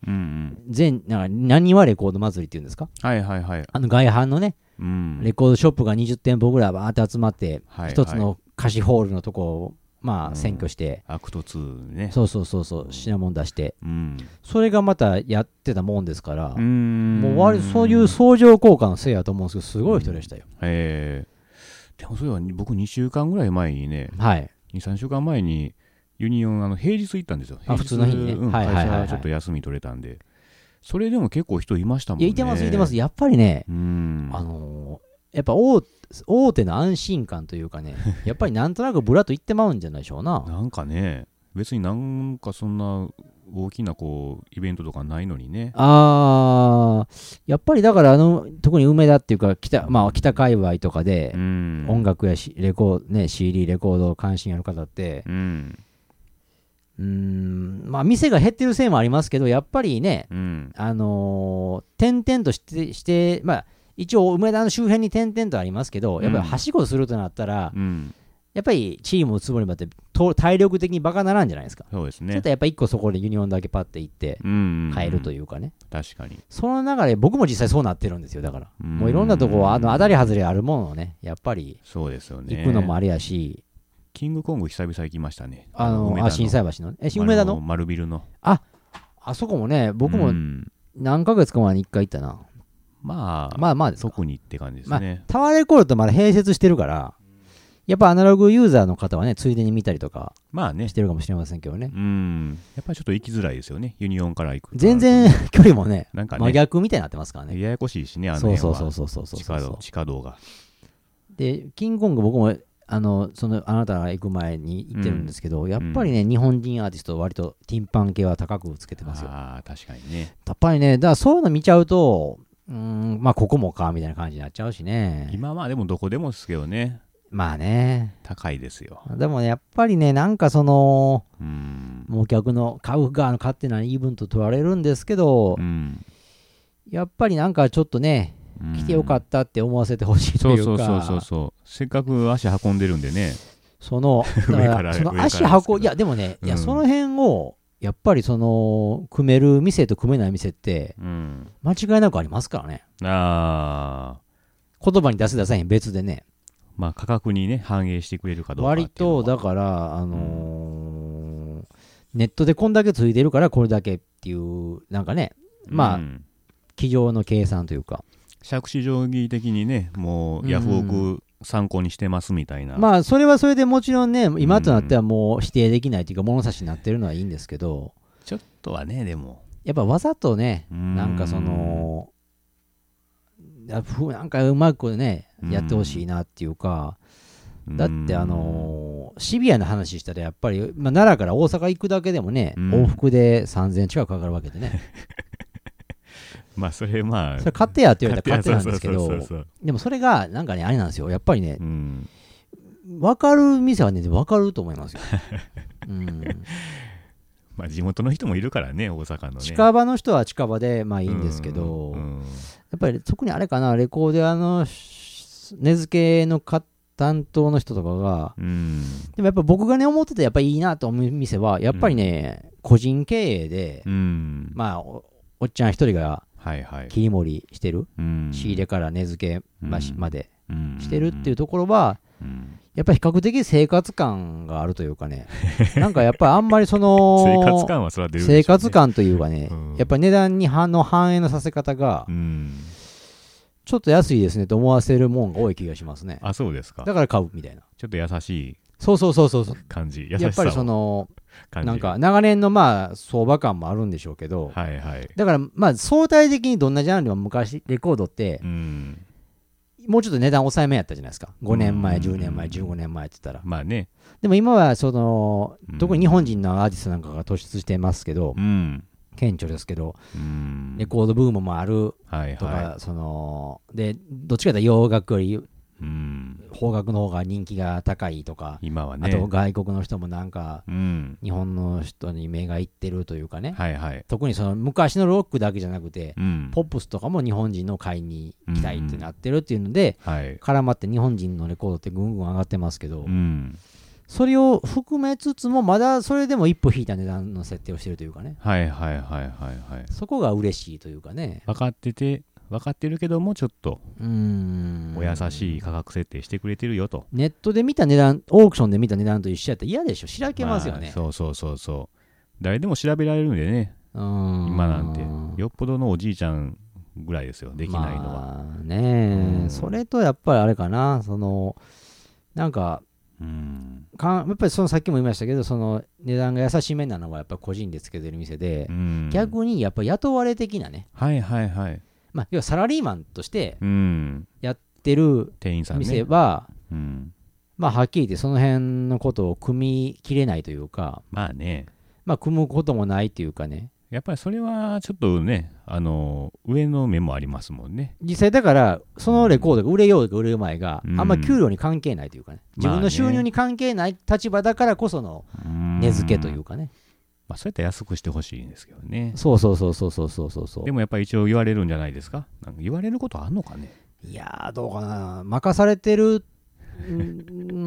Speaker 2: 全、なんかなにわレコード祭りっていうんですか？
Speaker 1: はいはいはい。
Speaker 2: あの廃盤のね、
Speaker 1: うん。
Speaker 2: レコードショップが20店舗ぐらいバーって集まって、
Speaker 1: はい
Speaker 2: 一つの貸しホールのとこを、まあ、
Speaker 1: うん
Speaker 2: 占拠して、
Speaker 1: アクト2ね。
Speaker 2: そうそうそうそう、品物出して、
Speaker 1: うん。
Speaker 2: それがまたやってたもんですから、
Speaker 1: うん。
Speaker 2: もう割そういう相乗効果のせいやと思うんですけど、すごい人でしたよ。
Speaker 1: ええ。でもそれは僕2週間ぐらい前にね、
Speaker 2: はい。
Speaker 1: 2、3週間前にユニオンあの平日行ったんですよ。
Speaker 2: あ普通の日にね
Speaker 1: うん会社ちょっと休み取れたんで。それでも結構人いましたもん
Speaker 2: いや、
Speaker 1: ね。
Speaker 2: いてます、いてます。やっぱりね、
Speaker 1: うん。
Speaker 2: あのーやっぱ大大手の安心感というかね、やっぱりなんとなくブラと言ってまうんじゃないでしょうな。
Speaker 1: なんかね、別になんかそんな大きなこうイベントとかないのにね。
Speaker 2: あー、やっぱりだからあの、特に梅田っていうか、北、まあ北界隈とかで
Speaker 1: う、ん。
Speaker 2: 音楽やしレコー、ね、CD、レコード関心ある方って、
Speaker 1: うん。
Speaker 2: うーん、まあ、店が減ってるせいもありますけど、やっぱりね、
Speaker 1: うん
Speaker 2: あのー点々として、して、まあ、一応、梅田の周辺に点々とありますけど、やっぱりはしごするとなったら、
Speaker 1: うん。
Speaker 2: やっぱりチームをつぼにまって、と体力的にバカならんじゃないですか。
Speaker 1: そうですね。
Speaker 2: ちょっとやっぱ一個そこでユニオンだけパッて行って、
Speaker 1: うん。
Speaker 2: 変えると
Speaker 1: いう
Speaker 2: かね。
Speaker 1: 確かに。
Speaker 2: その流れ、僕も実際そうなってるんですよ、だから。
Speaker 1: うん。
Speaker 2: もういろんなとこ、あの、当たり外れあるものをね、やっぱり
Speaker 1: そうですよね。
Speaker 2: 行くのもあれやし、
Speaker 1: キングコング久々行きましたね。
Speaker 2: あの、あ、心斎橋の。え、梅田
Speaker 1: あ
Speaker 2: の？
Speaker 1: 丸ビルの
Speaker 2: あそこもね、僕も
Speaker 1: うん。
Speaker 2: 何ヶ月か前に一回行ったな。
Speaker 1: まあ
Speaker 2: まあまあ
Speaker 1: 特にって感じです
Speaker 2: まあ
Speaker 1: ね、
Speaker 2: タワーレコードとまだ併設してるから、やっぱアナログユーザーの方はね、ついでに見たりとか
Speaker 1: まあね。
Speaker 2: してるかもしれませんけどね。
Speaker 1: うん。やっぱりちょっと行きづらいですよねユニオンから行くと。
Speaker 2: 全然 距離もね、
Speaker 1: なんかね。
Speaker 2: 真逆みたいになってますからね。
Speaker 1: ややこしいしねあの
Speaker 2: そう
Speaker 1: 辺は
Speaker 2: そうそうそうそう。そう
Speaker 1: 地下道地下道が。
Speaker 2: で、キングコング僕も、あの、その、あなたが行く前に行ってるんですけど、やっぱりね、日本人アーティスト割とティンパン系は高くつけてますよ。
Speaker 1: ああ確かにね。
Speaker 2: やっぱりね、だからそういうの見ちゃうと、うーん、まあここもか、みたいな感じになっちゃうしね。
Speaker 1: 今はでもどこでもですけどね。
Speaker 2: まあね。
Speaker 1: 高いですよ。
Speaker 2: でもね、やっぱりね、なんかその、
Speaker 1: うん。
Speaker 2: もう客の買う側の勝手な言い分と取られるんですけど、
Speaker 1: うん
Speaker 2: やっぱりなんかちょっとね、
Speaker 1: うん
Speaker 2: 来てよかったって思わせてほしいと
Speaker 1: そ
Speaker 2: いううか、
Speaker 1: そうそうそうそうせっかく足運んでるんでね。
Speaker 2: その、だ
Speaker 1: 上から
Speaker 2: その足運いや、でもね、いや、
Speaker 1: うん。
Speaker 2: その辺を、やっぱりその、組める店と組めない店って、
Speaker 1: うん。
Speaker 2: 間違いなくありますからね。
Speaker 1: ああ
Speaker 2: 言葉に出す出さへん別でね。
Speaker 1: まあ価格にね反映してくれるかどうかってい
Speaker 2: 割
Speaker 1: うのは
Speaker 2: と、だから、あのーネットでこんだけついてるからこれだけっていう、なんかね、まあ
Speaker 1: うん。
Speaker 2: 机上の計算というか、
Speaker 1: 杓子定規的にねもうヤフオク参考にしてますみたいな、
Speaker 2: まあ、それはそれでもちろんね、今となってはもう否定できないというか、物差しになってるのはいいんですけど、
Speaker 1: ちょっとはねでも。
Speaker 2: やっぱわざとね、
Speaker 1: うん。
Speaker 2: なんかその、なんかうまくね、やってほしいなっていうか、だってあのーシビアな話したらやっぱり、まあ、奈良から大阪行くだけでもね、
Speaker 1: うん。
Speaker 2: 往復で3000円近くかかるわけでね、
Speaker 1: まあそれまあ
Speaker 2: それ買ってやって言われたら買ってなんですけどでもそれがなんかね、あれなんですよ、やっぱりね
Speaker 1: う、ん。
Speaker 2: 分かる店はね、分かると思いますよ。うん。
Speaker 1: まあ地元の人もいるからね大阪のね。
Speaker 2: 近場の人は近場でまあいいんですけど、
Speaker 1: うんうん。
Speaker 2: やっぱり特にあれかな、レコーディアのし根付けのか担当の人とかが、
Speaker 1: うん。
Speaker 2: でもやっぱ僕がね、思っててやっぱりいいなと思う店は、やっぱりね、個人経営で、
Speaker 1: うん。
Speaker 2: まあお、おっちゃん一人が
Speaker 1: はいはい。
Speaker 2: 切り盛りしてる、
Speaker 1: うん。
Speaker 2: 仕入れから根付けまし
Speaker 1: うん。
Speaker 2: まで。
Speaker 1: うん。
Speaker 2: してるっていうところは、
Speaker 1: うん。
Speaker 2: やっぱり比較的生活感があるというかね、なんかやっぱりあんまりその、
Speaker 1: 生活感はそれは出るね。
Speaker 2: 生活感というかね、
Speaker 1: うん。
Speaker 2: やっぱり値段に反の反映のさせ方が
Speaker 1: う、ん
Speaker 2: ちょっと安いですねと思わせるもんが多い気がしますね。
Speaker 1: あそうですか
Speaker 2: だから買うみたいな。
Speaker 1: ちょっと優しい
Speaker 2: そうそうそうそうそう。
Speaker 1: 感じ
Speaker 2: やっぱりその、なんか長年のまあ相場感もあるんでしょうけど、
Speaker 1: はいはい
Speaker 2: だからまあ相対的にどんなジャンルも昔レコードって
Speaker 1: う、ん
Speaker 2: もうちょっと値段抑えめやったじゃないですか。5年前、
Speaker 1: うん
Speaker 2: 10年前、15年前って言ったら。
Speaker 1: まあね
Speaker 2: でも今はその
Speaker 1: うん、
Speaker 2: 特に日本人のアーティストなんかが突出してますけど
Speaker 1: う、ん
Speaker 2: 顕著ですけど、
Speaker 1: うん。
Speaker 2: レコードブームもある
Speaker 1: はい
Speaker 2: とか、
Speaker 1: は
Speaker 2: その、で、どっちかというと洋楽より
Speaker 1: いうん。
Speaker 2: 邦楽の方が人気が高いとか、
Speaker 1: 今はね。
Speaker 2: あと外国の人もなんか、
Speaker 1: うん。
Speaker 2: 日本の人に目がいってるというかね、
Speaker 1: はいはい。
Speaker 2: 特にその昔のロックだけじゃなくて、
Speaker 1: うん。
Speaker 2: ポップスとかも日本人の買いに行きたいってなってるっていうので、
Speaker 1: はい。
Speaker 2: 絡まって日本人のレコードってぐんぐん上がってますけど、
Speaker 1: うん
Speaker 2: それを含めつつも、まだそれでも一歩引いた値段の設定をしてるというかね、
Speaker 1: はいはいはいはいはい。
Speaker 2: そこが嬉しいというかね、
Speaker 1: 分かってて分かってるけどもちょっと
Speaker 2: うーん。
Speaker 1: お優しい価格設定してくれてるよと。
Speaker 2: ネットで見た値段、オークションで見た値段と一緒やったら嫌でしょ、しらけますよ
Speaker 1: まあ
Speaker 2: ね。
Speaker 1: そうそうそうそう。誰でも調べられるんでね。
Speaker 2: 今
Speaker 1: 今なんて。よっぽどのおじいちゃんぐらいですよ。できないのは、
Speaker 2: まあね、
Speaker 1: うん。
Speaker 2: それとやっぱりあれかな、その、なんか、
Speaker 1: うん。
Speaker 2: かんやっぱりそのさっきも言いましたけど、その値段が優しめなのはやっぱ個人でつけてる店で
Speaker 1: う、ん。
Speaker 2: 逆にやっぱ雇われ的なね、
Speaker 1: はいはいはい。
Speaker 2: まあ、要はサラリーマンとして
Speaker 1: うん。
Speaker 2: やってる
Speaker 1: 店員さんね。
Speaker 2: 店は、
Speaker 1: うん。
Speaker 2: まあはっきり言ってその辺のことを組み切れないというか、
Speaker 1: まあね。
Speaker 2: まあ組むこともないというかね、
Speaker 1: やっぱりそれはちょっとねあの上の目もありますもんね。
Speaker 2: 実際だから、そのレコードが売れようが売れる前が、
Speaker 1: うん。
Speaker 2: あんま給料に関係ないというかね、自分の収入に関係ない立場だからこその値付けというかね、
Speaker 1: まあ、そうやったら安くしてほしいんですけどね。
Speaker 2: そうそうそうそうそうそうそうそう。
Speaker 1: でもやっぱり一応言われるんじゃないですか？なんか言われることあんのかね？
Speaker 2: いやーどうかな。任されてるう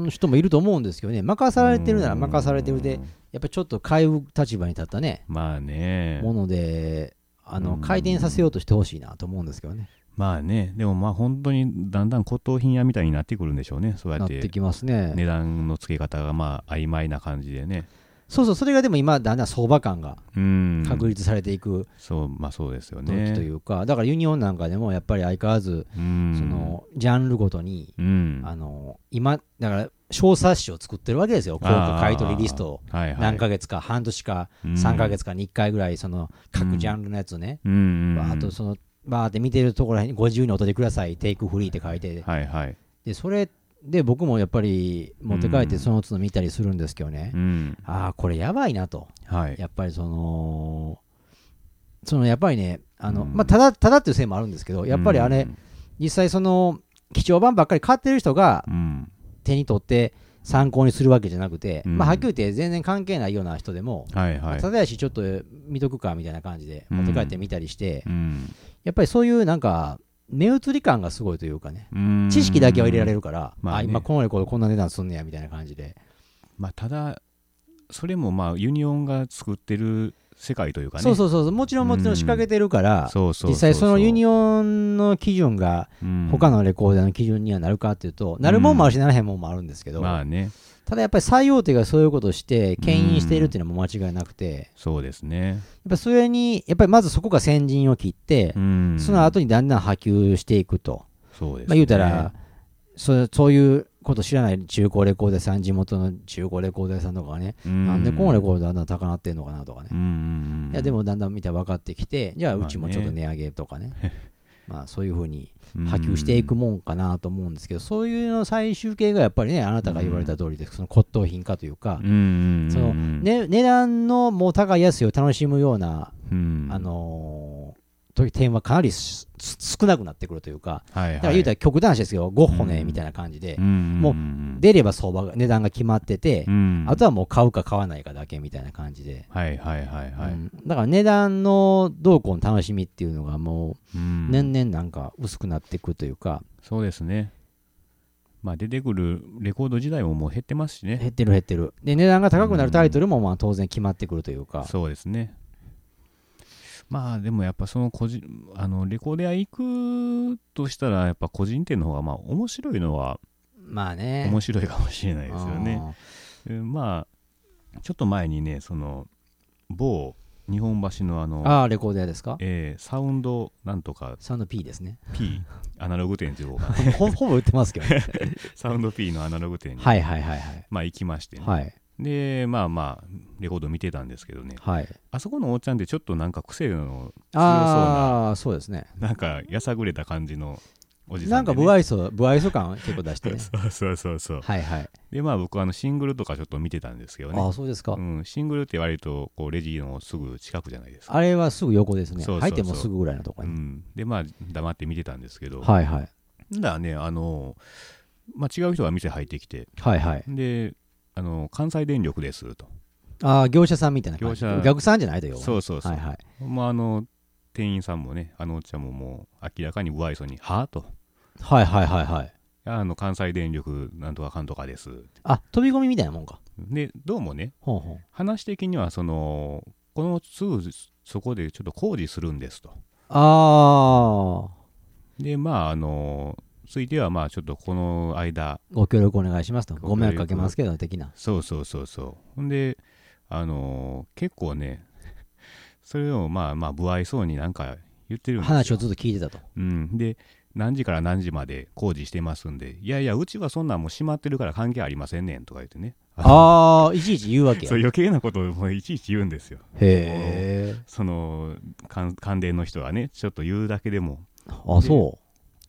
Speaker 2: ん人もいると思うんですけどね。任されてるなら任されてるで
Speaker 1: うん
Speaker 2: やっぱちょっと買う立場に立ったね
Speaker 1: まあね。
Speaker 2: ものであの
Speaker 1: うん
Speaker 2: 回転させようとしてほしいなと思うんですけどね
Speaker 1: まあね。でもまあ本当にだんだん骨董品屋みたいになってくるんでしょうね。そうやっ
Speaker 2: なっててきますね
Speaker 1: 値段の付け方がまあ曖昧な感じでね。
Speaker 2: そうそうそれがでも今だんだん相場感が
Speaker 1: うん。
Speaker 2: 確立されていく
Speaker 1: そう、まあそうですよ
Speaker 2: 時
Speaker 1: ね。
Speaker 2: というかだからユニオンなんかでもやっぱり相変わらず
Speaker 1: うん。
Speaker 2: そのジャンルごとに
Speaker 1: うん。
Speaker 2: あの今だから小冊子を作ってるわけですよ効果買い取りリストを何ヶ月か半年か
Speaker 1: うん
Speaker 2: 3ヶ月かに1回ぐらいその各ジャンルのやつをね。バーッとそのバーって見てるところに50にお取りくださいテイクフリーって書いて
Speaker 1: はいはい。
Speaker 2: でそれで僕もやっぱり持って帰ってその都度見たりするんですけどね
Speaker 1: うん。
Speaker 2: ああこれやばいなと
Speaker 1: はい。
Speaker 2: やっぱりそのそのやっぱりねあの、
Speaker 1: うん
Speaker 2: まあただただっていうせいもあるんですけどやっぱりあれ、実際その貴重版ばっかり買ってる人が
Speaker 1: うん。
Speaker 2: 手に取って参考にするわけじゃなくて、
Speaker 1: うん
Speaker 2: まあ、はっきり言って全然関係ないような人でも、
Speaker 1: はいはい。
Speaker 2: ただやしちょっと見とくかみたいな感じで持って帰ってみたりして、
Speaker 1: うん。
Speaker 2: やっぱりそういうなんか目移り感がすごいというかね。
Speaker 1: うん。
Speaker 2: 知識だけは入れられるから、
Speaker 1: まあね。
Speaker 2: あ今このレコードこんな値段すんねやみたいな感じで。
Speaker 1: まあただ、それもまあユニオンが作ってる世界というかね。
Speaker 2: そうそうそうもちろんもちろん仕掛けてるから、実際そのユニオンの基準が
Speaker 1: うん。
Speaker 2: 他のレコード屋の基準にはなるかっていうと、なるもんもあるしならへんもんもあるんですけど、
Speaker 1: まあね。
Speaker 2: ただやっぱり最大手がそういうことをして牽引しているっていうのも間違いなくて、
Speaker 1: そうですね。
Speaker 2: やっぱそれにやっぱりまずそこが先陣を切って
Speaker 1: う、ん。
Speaker 2: その後にだんだん波及していくと、
Speaker 1: そうですね。
Speaker 2: まあ、言うたらそそういうこと知らない中古レコーダーさん地元の中古レコーダーさんとかがね、
Speaker 1: うん、
Speaker 2: なんでこのレコーダーあんな高なってんのかなとかね。いやでもだんだん見たら分かってきてじゃあうちもちょっと値上げとかねまあそういうふうに
Speaker 1: うん、
Speaker 2: 波及していくもんかなと思うんですけど、そういうの最終形がやっぱりねあなたが言われた通りで、その骨董品化というか。そのね、値段のもう高い安いを楽しむような、
Speaker 1: うん、
Speaker 2: あのーという点はかなりす少なくなってくるというか、だから言うたら極端ですけど、ゴッホね
Speaker 1: うん。
Speaker 2: みたいな感じで、
Speaker 1: ん。
Speaker 2: もう出れば相場が、値段が決まってて
Speaker 1: う、ん、
Speaker 2: あとはもう買うか買わないかだけみたいな感じで、
Speaker 1: はいはいはいはい。
Speaker 2: うんだから値段の動向の楽しみっていうのがも
Speaker 1: う
Speaker 2: 年々なんか薄くなっていくというか、
Speaker 1: そうですね。まあ出てくるレコード時代ももう減ってますしね。
Speaker 2: 減ってる減ってる。で、値段が高くなるタイトルもまあ当然決まってくるというか、
Speaker 1: そうですね。まあでもやっぱその個人、あのレコード屋行くとしたらやっぱ個人店の方がまあ面白いのは
Speaker 2: まあね。
Speaker 1: 面白いかもしれないですよね。えまあちょっと前にね、その某日本橋のあの、
Speaker 2: ああ、レコード屋ですか？
Speaker 1: えーサウンドなんとか
Speaker 2: サウンド P ですね。
Speaker 1: P アナログ店というか
Speaker 2: ほほぼ売ってますけどね。
Speaker 1: サウンド P のアナログ店に、
Speaker 2: はいはいはいはい。
Speaker 1: まあ行きましてね、
Speaker 2: はい。
Speaker 1: でまあまあレコード見てたんですけどね
Speaker 2: はい。
Speaker 1: あそこのおっちゃんってちょっとなんか癖の
Speaker 2: ああ、そうですね。
Speaker 1: なんかやさぐれた感じのおじさ
Speaker 2: なんん
Speaker 1: で、ね、
Speaker 2: か不愛想、不愛想感結構出してね。
Speaker 1: そうそうそうそう
Speaker 2: はいはい。
Speaker 1: でまあ僕あのシングルとかちょっと見てたんですけど
Speaker 2: あ
Speaker 1: ね
Speaker 2: あ、そうですか
Speaker 1: う。ん、シングルって割とこうレジのすぐ近くじゃないですか、
Speaker 2: あれはすぐ横ですね。
Speaker 1: そうそうそう
Speaker 2: 入ってもすぐぐらいのとこに。
Speaker 1: うん、でまあ黙って見てたんですけど、
Speaker 2: はいはい。
Speaker 1: だねあの、まあ、違う人が店入ってきて
Speaker 2: はいはい。
Speaker 1: であの関西電力ですと
Speaker 2: ああ、業者さんみたいな。
Speaker 1: 業者
Speaker 2: お客さんじゃないとよ。
Speaker 1: そうそうそう、
Speaker 2: はいはい。
Speaker 1: まあ、あの店員さんもねあのおっちゃんももう明らかに不愛想に「はあ?」と
Speaker 2: はいはいはいはい。
Speaker 1: 「あの関西電力なんとかかんとかです
Speaker 2: あ、飛び込みみたいなもんか。」
Speaker 1: でどうもね
Speaker 2: ほうほう。
Speaker 1: 話的にはそのこのすぐそこでちょっと工事するんですと
Speaker 2: ああ、
Speaker 1: でまああのついてはまあちょっとこの間
Speaker 2: ご協力お願いしますと。ご迷惑かけますけど、的な。
Speaker 1: そうそうそうそうほんであの結構ねそれをまあまあ不愛想になんか言ってるんですよ
Speaker 2: 話をずっと聞いてたと。
Speaker 1: うん、で何時から何時まで工事してますんでいやいやうちはそんなんもう閉まってるから関係ありませんねんとか言ってね
Speaker 2: ああ、いちいち言うわけや。
Speaker 1: そう余計なことをもういちいち言うんですよ
Speaker 2: へえ。
Speaker 1: その関関連の人がねちょっと言うだけでも
Speaker 2: あ、そ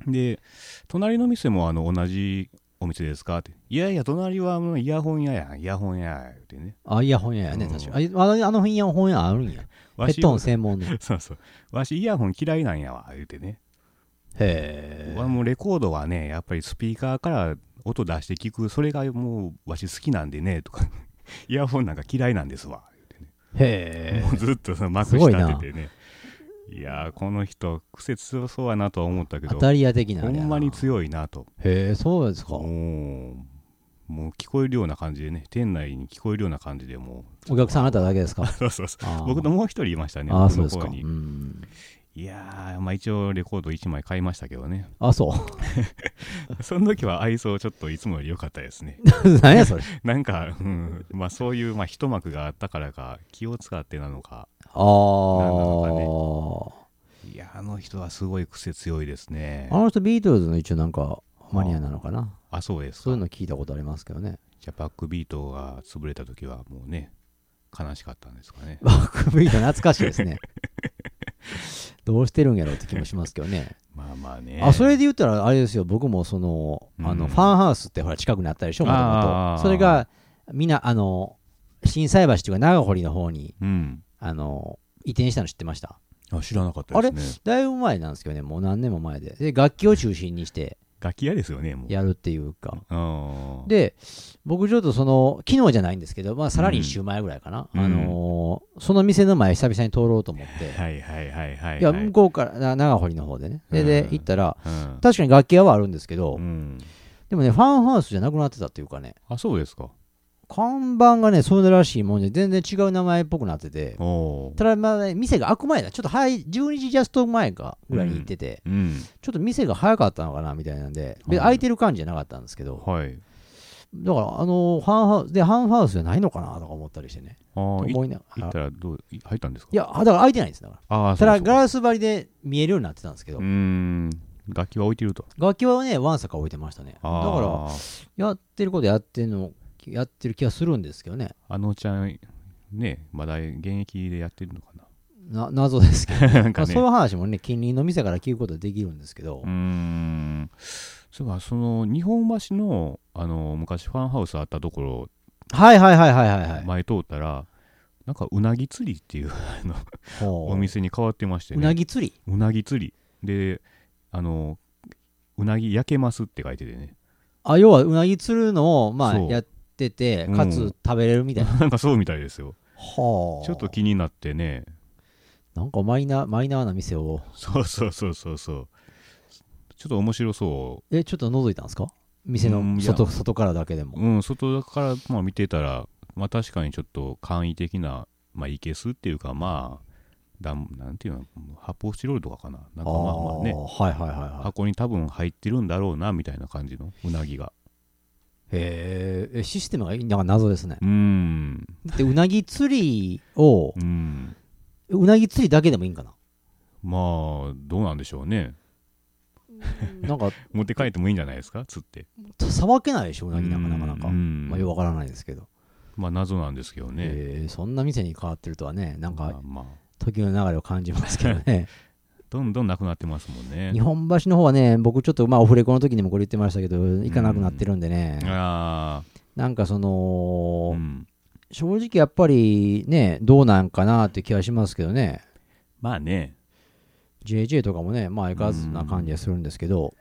Speaker 1: で隣の店もあの同じお店ですか？っていやいや隣はイヤホン屋やイヤホン屋や言ってね
Speaker 2: う。あ、イヤホン屋やね、
Speaker 1: うん
Speaker 2: 確かに。ああのあのイヤホン屋あるんや。ヘ
Speaker 1: わし
Speaker 2: ッドホン専門
Speaker 1: そうそう。わしイヤホン嫌いなんやわ言ってね。
Speaker 2: え。
Speaker 1: わもうレコードはねやっぱりスピーカーから音出して聞くそれがもうわし好きなんでねとか。イヤホンなんか嫌いなんですわ言ってね。
Speaker 2: へ
Speaker 1: もうずっとその幕
Speaker 2: すごいな。
Speaker 1: 下っててね。いやーこの人癖強そうやなとは思ったけど
Speaker 2: 当たり屋的なあ
Speaker 1: ほ
Speaker 2: ん
Speaker 1: まに強いなと。
Speaker 2: へえそうですか。
Speaker 1: もうもう聞こえるような感じでね店内に聞こえるような感じでも
Speaker 2: お客さんあなただけですか？
Speaker 1: うそうそう。そう僕ともう一人いましたね
Speaker 2: ああ
Speaker 1: 僕の方に。
Speaker 2: ん。
Speaker 1: いやーまあ一応レコード1枚買いましたけどね。
Speaker 2: あそう。
Speaker 1: その時は愛想ちょっといつもより良かったですね。
Speaker 2: 何やそれ？
Speaker 1: なんか、うん、まあそういう、まあ、一幕があったからか気を使ってなのか。
Speaker 2: あ
Speaker 1: の
Speaker 2: あ、
Speaker 1: いやあの人はすごい癖強いですね。
Speaker 2: あの人ビートルズの一応なんかマニアなのかな？
Speaker 1: あそうですか。
Speaker 2: そういうの聞いたことありますけどね。
Speaker 1: じゃあバックビートが潰れた時はもうね悲しかったんですかね。
Speaker 2: バックビート懐かしいですね。どうしてるんやろうって気もしますけどね。
Speaker 1: まあまあね。
Speaker 2: あそれで言ったらあれですよ。僕もそのあの
Speaker 1: うん
Speaker 2: ファンハウスってほら近くにあったでしょもともとそれがみんなあの心斎橋っていうか長堀の方に
Speaker 1: うん。
Speaker 2: あの移転したの知ってました？
Speaker 1: あ知らなかったですね。
Speaker 2: だいぶ前なんですけどね。もう何年も前で。で楽器を中心にして
Speaker 1: 楽器屋ですよねもう。
Speaker 2: やるっていうか。
Speaker 1: うん
Speaker 2: で僕ちょっとその昨日じゃないんですけど、まあ、さらに1週前ぐらいかな、
Speaker 1: うん。
Speaker 2: あのーその店の前久々に通ろうと思って、
Speaker 1: はいはいはいはい
Speaker 2: いや向こうからな長堀の方でね。でで
Speaker 1: うん。
Speaker 2: 行ったら
Speaker 1: うん。
Speaker 2: 確かに楽器屋はあるんですけど、
Speaker 1: うん。
Speaker 2: でもねファンハウスじゃなくなってたっていうかね。
Speaker 1: あそうですか
Speaker 2: 看板がねそういうのらしいもんで全然違う名前っぽくなってて。ただまあね店が開く前だちょっと早い12時ジャスト前かぐらいに行ってて、
Speaker 1: うん。
Speaker 2: ちょっと店が早かったのかなみたいなんで。で
Speaker 1: はい。
Speaker 2: 開いてる感じじゃなかったんですけど。
Speaker 1: はい。
Speaker 2: だからあのファンハウスでハンハウスじゃないのかなとか思ったりしてね。思いな
Speaker 1: 行ったらどうい入ったんですか？
Speaker 2: いやだから開いてないんですだから。
Speaker 1: ああ
Speaker 2: ただガラス張りで見えるようになってたんですけど、
Speaker 1: うーん。楽器は置いてると。
Speaker 2: 楽器はねわんさか置いてましたね。だから
Speaker 1: あ
Speaker 2: やってることやってるのやってる気がするんですけどね。
Speaker 1: あのちゃんねまだ現役でやってるのか
Speaker 2: な？謎ですけど、
Speaker 1: ね。
Speaker 2: そういう話もね近隣の店から聞くことできるんですけど、
Speaker 1: うーん。そういえばその日本橋のあの昔ファンハウスあったところ
Speaker 2: はいはいはいはいはいはい、
Speaker 1: 前通ったらなんかうなぎ釣りっていうあのお店に変わってましてね。
Speaker 2: うなぎ釣り？
Speaker 1: うなぎ釣り。であのうなぎ焼けますって書いててね。
Speaker 2: あ要はうなぎ釣るのをまあやってて
Speaker 1: うん。
Speaker 2: かつ食べれるみたいな、
Speaker 1: なんかそうみたいですよ。
Speaker 2: はあ。
Speaker 1: ちょっと気になってね。
Speaker 2: なんかマイナーマイナーな店を。
Speaker 1: そうそうそうそうそう。ちょっと面白そ
Speaker 2: えちょっと覗いたんですか？店の外外からだけでも。
Speaker 1: ううん外からまあ見てたらまあ確かにちょっと簡易的なまあいけすっていうかまあだんなんていうの発泡スチロールとかかな。なんかまあまあね。
Speaker 2: ーはいはいはいはい。
Speaker 1: 箱に多分入ってるんだろうなみたいな感じのうなぎが
Speaker 2: へー。えシステムがなんか謎ですね。
Speaker 1: うーん。
Speaker 2: でうなぎ釣りを
Speaker 1: うん。
Speaker 2: うなぎ釣りだけでもいいんかな。
Speaker 1: まあどうなんでしょうね。
Speaker 2: なんか
Speaker 1: 持って帰ってもいいんじゃないですか？釣って。
Speaker 2: さばけないでしょうなぎなんかなかなか。
Speaker 1: うん。
Speaker 2: まあよくわからないですけど。
Speaker 1: まあ謎なんですけどね。
Speaker 2: えーそんな店に変わってるとはねなんか時の流れを感じますけどね
Speaker 1: どんどんなくなってますもんね。
Speaker 2: 日本橋の方はね僕ちょっとまあオフレコの時にもこれ言ってましたけど行かなくなってるんでね。
Speaker 1: あ
Speaker 2: なんかそ
Speaker 1: あ
Speaker 2: の
Speaker 1: うん。
Speaker 2: 正直やっぱりねどうなんかなって気はしますけどね。
Speaker 1: まあね。
Speaker 2: JJ とかもねまあ相変わらずな感じがするんですけど。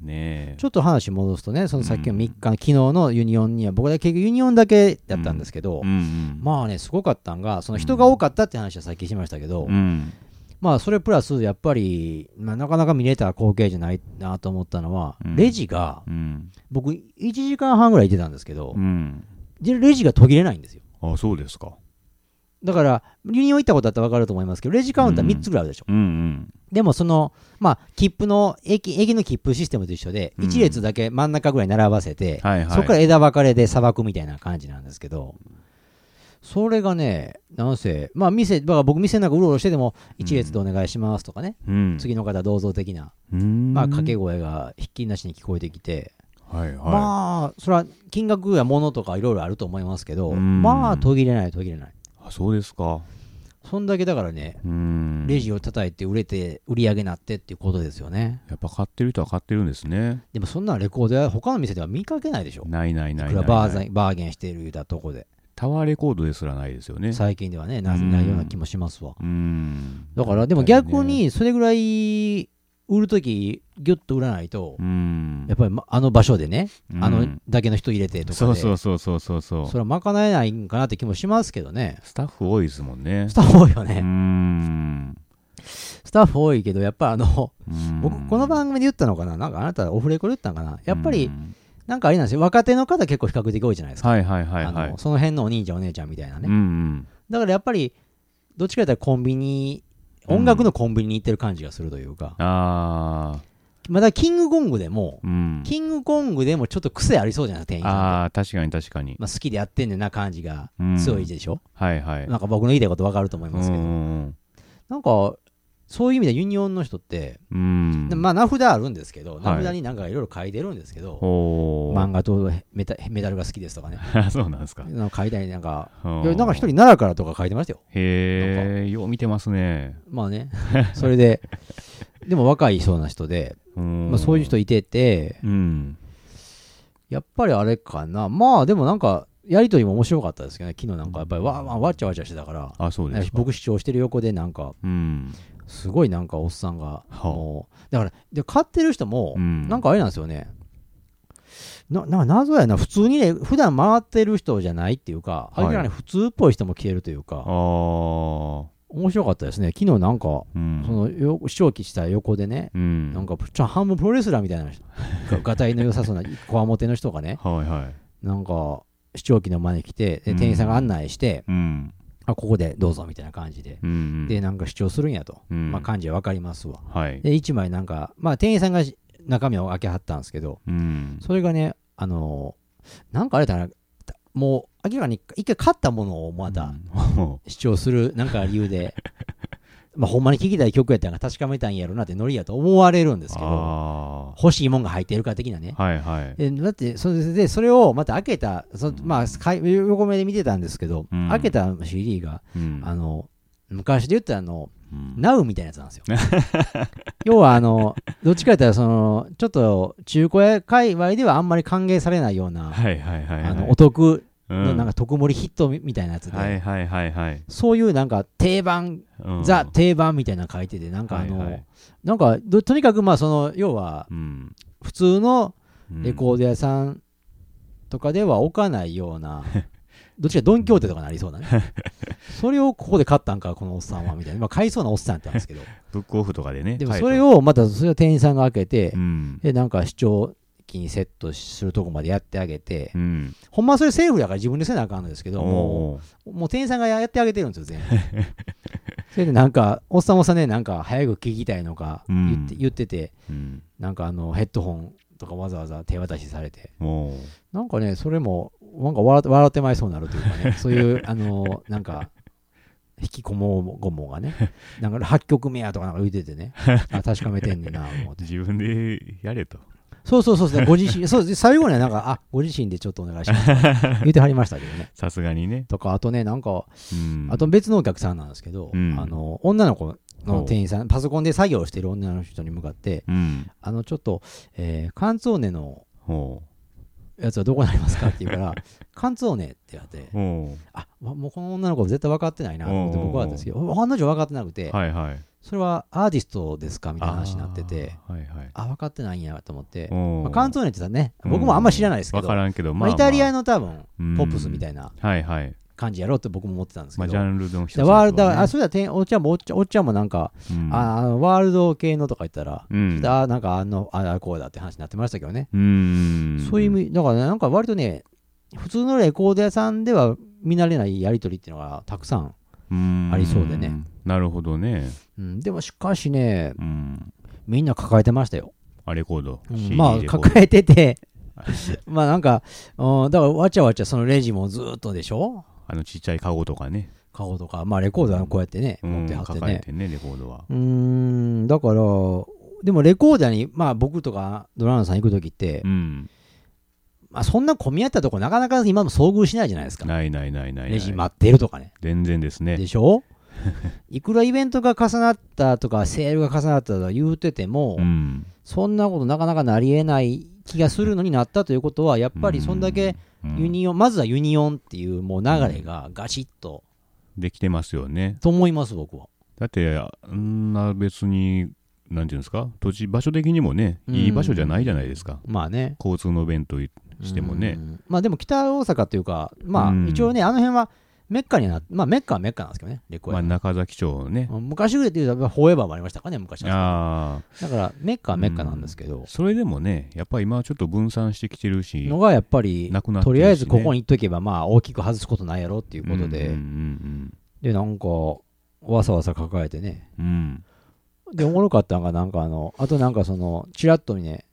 Speaker 1: ねえ。
Speaker 2: ちょっと話戻すとねそのさっきの3日昨日のユニオンには僕だけ結局ユニオンだけだったんですけど、
Speaker 1: うん。うん。
Speaker 2: まあねすごかったんがその人が多かったって話はさっきしましたけど、
Speaker 1: うん
Speaker 2: まあそれプラスやっぱり、まあ、なかなか見れた光景じゃないなと思ったのは、
Speaker 1: うん。
Speaker 2: レジが
Speaker 1: うん。
Speaker 2: 僕1時間半ぐらいいてたんですけど
Speaker 1: う、ん。
Speaker 2: でレジが途切れないんですよ。
Speaker 1: あそうですか。
Speaker 2: だからユニオン行ったことあったら分かると思いますけどレジカウンター3つぐらいあるでしょ、
Speaker 1: うん。うん
Speaker 2: でもそのまあ切符の駅駅の切符システムと一緒で
Speaker 1: うん。
Speaker 2: 1列だけ真ん中ぐらい並ばせて、
Speaker 1: はいはい。
Speaker 2: そこから枝分かれでさばくみたいな感じなんですけど、それがね、なんせ、まあ店、だから僕店の中うろうろしてても、一列でお願いしますとかね、
Speaker 1: うん。
Speaker 2: 次の方どうぞ的な、
Speaker 1: うん。
Speaker 2: まあ掛け声がひっきりなしに聞こえてきて、
Speaker 1: はいはい。
Speaker 2: まあ、それは金額や物とかいろいろあると思いますけど、
Speaker 1: うん。
Speaker 2: まあ途切れない途切れない。
Speaker 1: あそうですか。
Speaker 2: そんだけだからね、
Speaker 1: うん。
Speaker 2: レジを叩いて売れて、売り上げなってっていうことですよね。
Speaker 1: やっぱ買ってる人は買ってるんですね。
Speaker 2: でもそんなレコードや他の店では見かけないでしょ。
Speaker 1: ないないない
Speaker 2: いく
Speaker 1: ない。
Speaker 2: らバーザンバーゲンしている言うたとこで。
Speaker 1: タワーレコードですらないですよね。
Speaker 2: 最近ではね、な
Speaker 1: うん。
Speaker 2: ないような気もしますわ。
Speaker 1: うん。
Speaker 2: だから、でも逆に、それぐらい売るとき、ギュッと売らないと
Speaker 1: う、ん。
Speaker 2: やっぱりまあの場所でね、あの
Speaker 1: うん
Speaker 2: だけの人入れてとかで、
Speaker 1: そうそうそうそうそうそう。
Speaker 2: それは賄えないんかなって気もしますけどね。
Speaker 1: スタッフ多いですもんね。
Speaker 2: スタッフ多いよ
Speaker 1: う
Speaker 2: ね。
Speaker 1: ん。
Speaker 2: スタッフ多いけど、やっぱあの、
Speaker 1: うん。
Speaker 2: 僕、この番組で言ったのかな？なんかあなたオフレコで言ったのかな？やっぱり
Speaker 1: う、ん
Speaker 2: なんかあれなんですよ。若手の方結構比較的多いじゃないですか。
Speaker 1: はいはいはい
Speaker 2: あ
Speaker 1: はい。
Speaker 2: のその辺のお兄ちゃんお姉ちゃんみたいなね。
Speaker 1: うんうん。
Speaker 2: だからやっぱり、どっちかというとコンビニ、音楽のコンビニに行ってる感じがするというか、
Speaker 1: ああ
Speaker 2: まだキングコングでも、
Speaker 1: うん。
Speaker 2: キングコングでもちょっと癖ありそうじゃないですか、店員さん。
Speaker 1: ああ確かに確かに。
Speaker 2: まあ、好きでやってんねんな感じが
Speaker 1: うん
Speaker 2: 強いでしょ、
Speaker 1: はいはい
Speaker 2: なんか僕の言いたいこと分かると思いますけど、
Speaker 1: うん。
Speaker 2: なんか、そういう意味でユニオンの人って、
Speaker 1: うん。
Speaker 2: でまあ名札あるんですけど、
Speaker 1: はい。
Speaker 2: 名札になんかいろいろ書いてるんですけど、漫画とメタメダルが好きですとかね、
Speaker 1: そうなんですか。
Speaker 2: なんか書いたりなんか、なんか一人奈良からとか書いてましたよ。
Speaker 1: へえよう見てますね。
Speaker 2: まあね、それで、でも若いそうな人で、
Speaker 1: うん。
Speaker 2: まあ、そういう人いてて、
Speaker 1: うん。
Speaker 2: やっぱりあれかな、まあでもなんか、やりとりも面白かったですけどね、昨日なんかやっぱりわわわちゃわちゃしてたから、
Speaker 1: あそうですか
Speaker 2: 僕主張してる横でなんか、
Speaker 1: うん
Speaker 2: すごいなんかおっさんが、
Speaker 1: はあ。
Speaker 2: もう、だから、で買ってる人も
Speaker 1: う、ん。
Speaker 2: なんかあれなんですよね。な、な、謎やな、普通にね、普段回ってる人じゃないっていうか、
Speaker 1: はい。
Speaker 2: 明らかに普通っぽい人も来てるという
Speaker 1: あ
Speaker 2: か、
Speaker 1: あ
Speaker 2: 面白かったですね。昨日なんか、
Speaker 1: うん。
Speaker 2: そのよ、視聴器した横でね、
Speaker 1: うん。
Speaker 2: なんか、ちょ半分プロレスラーみたいな人、ががたいの良さそうな、こわもての人がね、
Speaker 1: はいはい。
Speaker 2: なんか、視聴器の前に来て、店員さんが案内して、
Speaker 1: うん
Speaker 2: あ、ここでどうぞみたいな感じで、
Speaker 1: うん
Speaker 2: で、なんか主張するんやと、
Speaker 1: うん。
Speaker 2: まあ、感じはわかりますわ。
Speaker 1: はい。
Speaker 2: で、1枚なんか、まあ、店員さんが中身を開けはったんですけど、
Speaker 1: うん。
Speaker 2: それがね、あのーなんかあれだな、もう明らかに一回買ったものをまだ
Speaker 1: うん。
Speaker 2: 主張するなんか理由で、まあ、ほんまに聴きたい曲やったら確かめたんやろなってノリやと思われるんですけど、
Speaker 1: あ
Speaker 2: 欲しいもんが入ってるか的なね。
Speaker 1: あはいはい。
Speaker 2: でだってそれでそれをまた開けた、そまあ、かい横目で見てたんですけど、
Speaker 1: うん。
Speaker 2: 開けた CD が、
Speaker 1: うん。
Speaker 2: あの昔で言ったらあの、
Speaker 1: うん。
Speaker 2: ナウみたいなやつなんですよ。要はあの、どっちか言ったらその、ちょっと中古屋界隈ではあんまり歓迎されないような、
Speaker 1: はいはいはいはい。
Speaker 2: あのお得
Speaker 1: うん
Speaker 2: のなんか特盛りヒットみみたいなやつで、
Speaker 1: はいはいはいはい。
Speaker 2: そういうなんか定番、
Speaker 1: うん。
Speaker 2: ザ定番みたいなの書いてて、なんかあの、
Speaker 1: はいはい。
Speaker 2: なんかどとにかくまあその、要は
Speaker 1: うん。
Speaker 2: 普通の
Speaker 1: うん。
Speaker 2: レコード屋さんとかでは置かないような、どっちかドン・キホーテとかなりそうなね。それをここで買ったんか、このおっさんは、みたいな。まあ買いそうなおっさんやったんですけど。
Speaker 1: ブックオフとかでね
Speaker 2: でもそれをまたそれを店員さんが開けて
Speaker 1: う、ん。
Speaker 2: で、なんか視聴器にセットするとこまでやってあげて、
Speaker 1: うん。
Speaker 2: ほんまはそれセーフだから自分でせなあかんのですけど、もう、もう店員さんがやってあげてるんですよ、全部。それでなんか、おっさんおっさんね、なんか早く聞きたいのか言って,、
Speaker 1: うん。
Speaker 2: 言ってて、
Speaker 1: うん。
Speaker 2: なんかあのヘッドホンとかわざわざ手渡しされて、なんかね、それも、なんか笑って笑ってまいそうになるというかね、そういう、あの、なんか、引きこもごもがね、なんか8曲目やとかなんか言っててね、あ確かめてんねんな、思って。
Speaker 1: 自分でやれと
Speaker 2: そうそうそうそう、ご自身、そうです。最後にはなんか、あご自身でちょっとお願いします。言ってはりましたけどね。
Speaker 1: さすがにね。
Speaker 2: とか、あとね、なんか、
Speaker 1: うん。
Speaker 2: あと別のお客さんなんですけど、
Speaker 1: うん。
Speaker 2: あの、女の子の店員さん、パソコンで作業をしてる女の人に向かって、
Speaker 1: うん。
Speaker 2: あの、ちょっと、えー、カンツォーネの
Speaker 1: ほ
Speaker 2: やつはどこにありますかって言うから、カンツォーネって言われて、あわもうこの女の子絶対分かってないなと思って僕はですけど、案の定分かってなくて、
Speaker 1: うはいはい。
Speaker 2: それはアーティストですかみたいな話になってて、
Speaker 1: あーはいはい。
Speaker 2: あ、分かってないんやと思って、まあ、カンツォーネって言ったらね、僕もあんま知らないですけど、
Speaker 1: わからんけど
Speaker 2: まあ、イタリア
Speaker 1: の
Speaker 2: の多分、ポップスみた
Speaker 1: い
Speaker 2: いな。
Speaker 1: はいはい
Speaker 2: 感じやろうって僕も思ってたんですけど、
Speaker 1: まあジャンルの一つ
Speaker 2: でワールド、あ、そうだ、おっちゃんもおっちゃんおっちゃんもなんか、
Speaker 1: うん。
Speaker 2: あワールド系のとか言ったら、
Speaker 1: うん。
Speaker 2: あなんかあの、ああ、こうだって話になってましたけどね。
Speaker 1: うん。
Speaker 2: そういう意味、だからね、なんか割とね、普通のレコード屋さんでは見慣れないやり取りっていうのがたくさん、
Speaker 1: うん。
Speaker 2: ありそうでね。
Speaker 1: なるほどね。
Speaker 2: うん、でもしかしね、
Speaker 1: うん。
Speaker 2: みんな抱えてましたよ。
Speaker 1: あレコード。
Speaker 2: うん。まあ、抱えてて、まあなんか、うん、だからわちゃわちゃそのレジもずっとでしょ？
Speaker 1: あのちっちゃいカゴとかね。
Speaker 2: カゴとか、まあレコードはこうやってね、
Speaker 1: うん。
Speaker 2: 持ってはってね。
Speaker 1: 抱えてねレコードは。
Speaker 2: うーん、だから、でもレコード屋に、まあ僕とかドラムさん行くときって、
Speaker 1: うん。
Speaker 2: まあそんな混み合ったとこなかなか今も遭遇しないじゃないですか。
Speaker 1: ないないないないない。
Speaker 2: レジ待ってるとかね。
Speaker 1: 全然ですね。
Speaker 2: でしょ？いくらイベントが重なったとか、セールが重なったとか言うてても、
Speaker 1: うん。
Speaker 2: そんなことなかなかなりえない気がするのになったということは、やっぱりそんだけ
Speaker 1: うん
Speaker 2: ユニオン、まずはユニオンっていうもう流れがガチッと、
Speaker 1: できてますよね。
Speaker 2: と思います、僕は。
Speaker 1: だってあんな別になんていうんですか？土地場所的にもね
Speaker 2: うん。
Speaker 1: いい場所じゃないじゃないですか、
Speaker 2: まあね。
Speaker 1: 交通の便としてもね。
Speaker 2: うん。まあでも北大阪っていうか、ま
Speaker 1: うん。
Speaker 2: あ一応ね、あの辺はメッカになまあメッカはメッカなんですけどね、レコヤ
Speaker 1: まあ、中崎町ね、
Speaker 2: 昔ぐらいで言うと、フォーエバーもありましたかね、昔は。
Speaker 1: ああ
Speaker 2: だから、メッカはメッカなんですけど、
Speaker 1: それでもねやっぱり今はちょっと分散してきてるし
Speaker 2: のがやっぱり、
Speaker 1: なくなってね。
Speaker 2: とりあえずここに行っとけば、まあ大きく外すことないやろっていうことで、
Speaker 1: うんうん
Speaker 2: で、なんか、わさわさ抱えてね、
Speaker 1: うん。うん
Speaker 2: で、おもろかったのが、なんかあの、あとなんかその、チラッとね、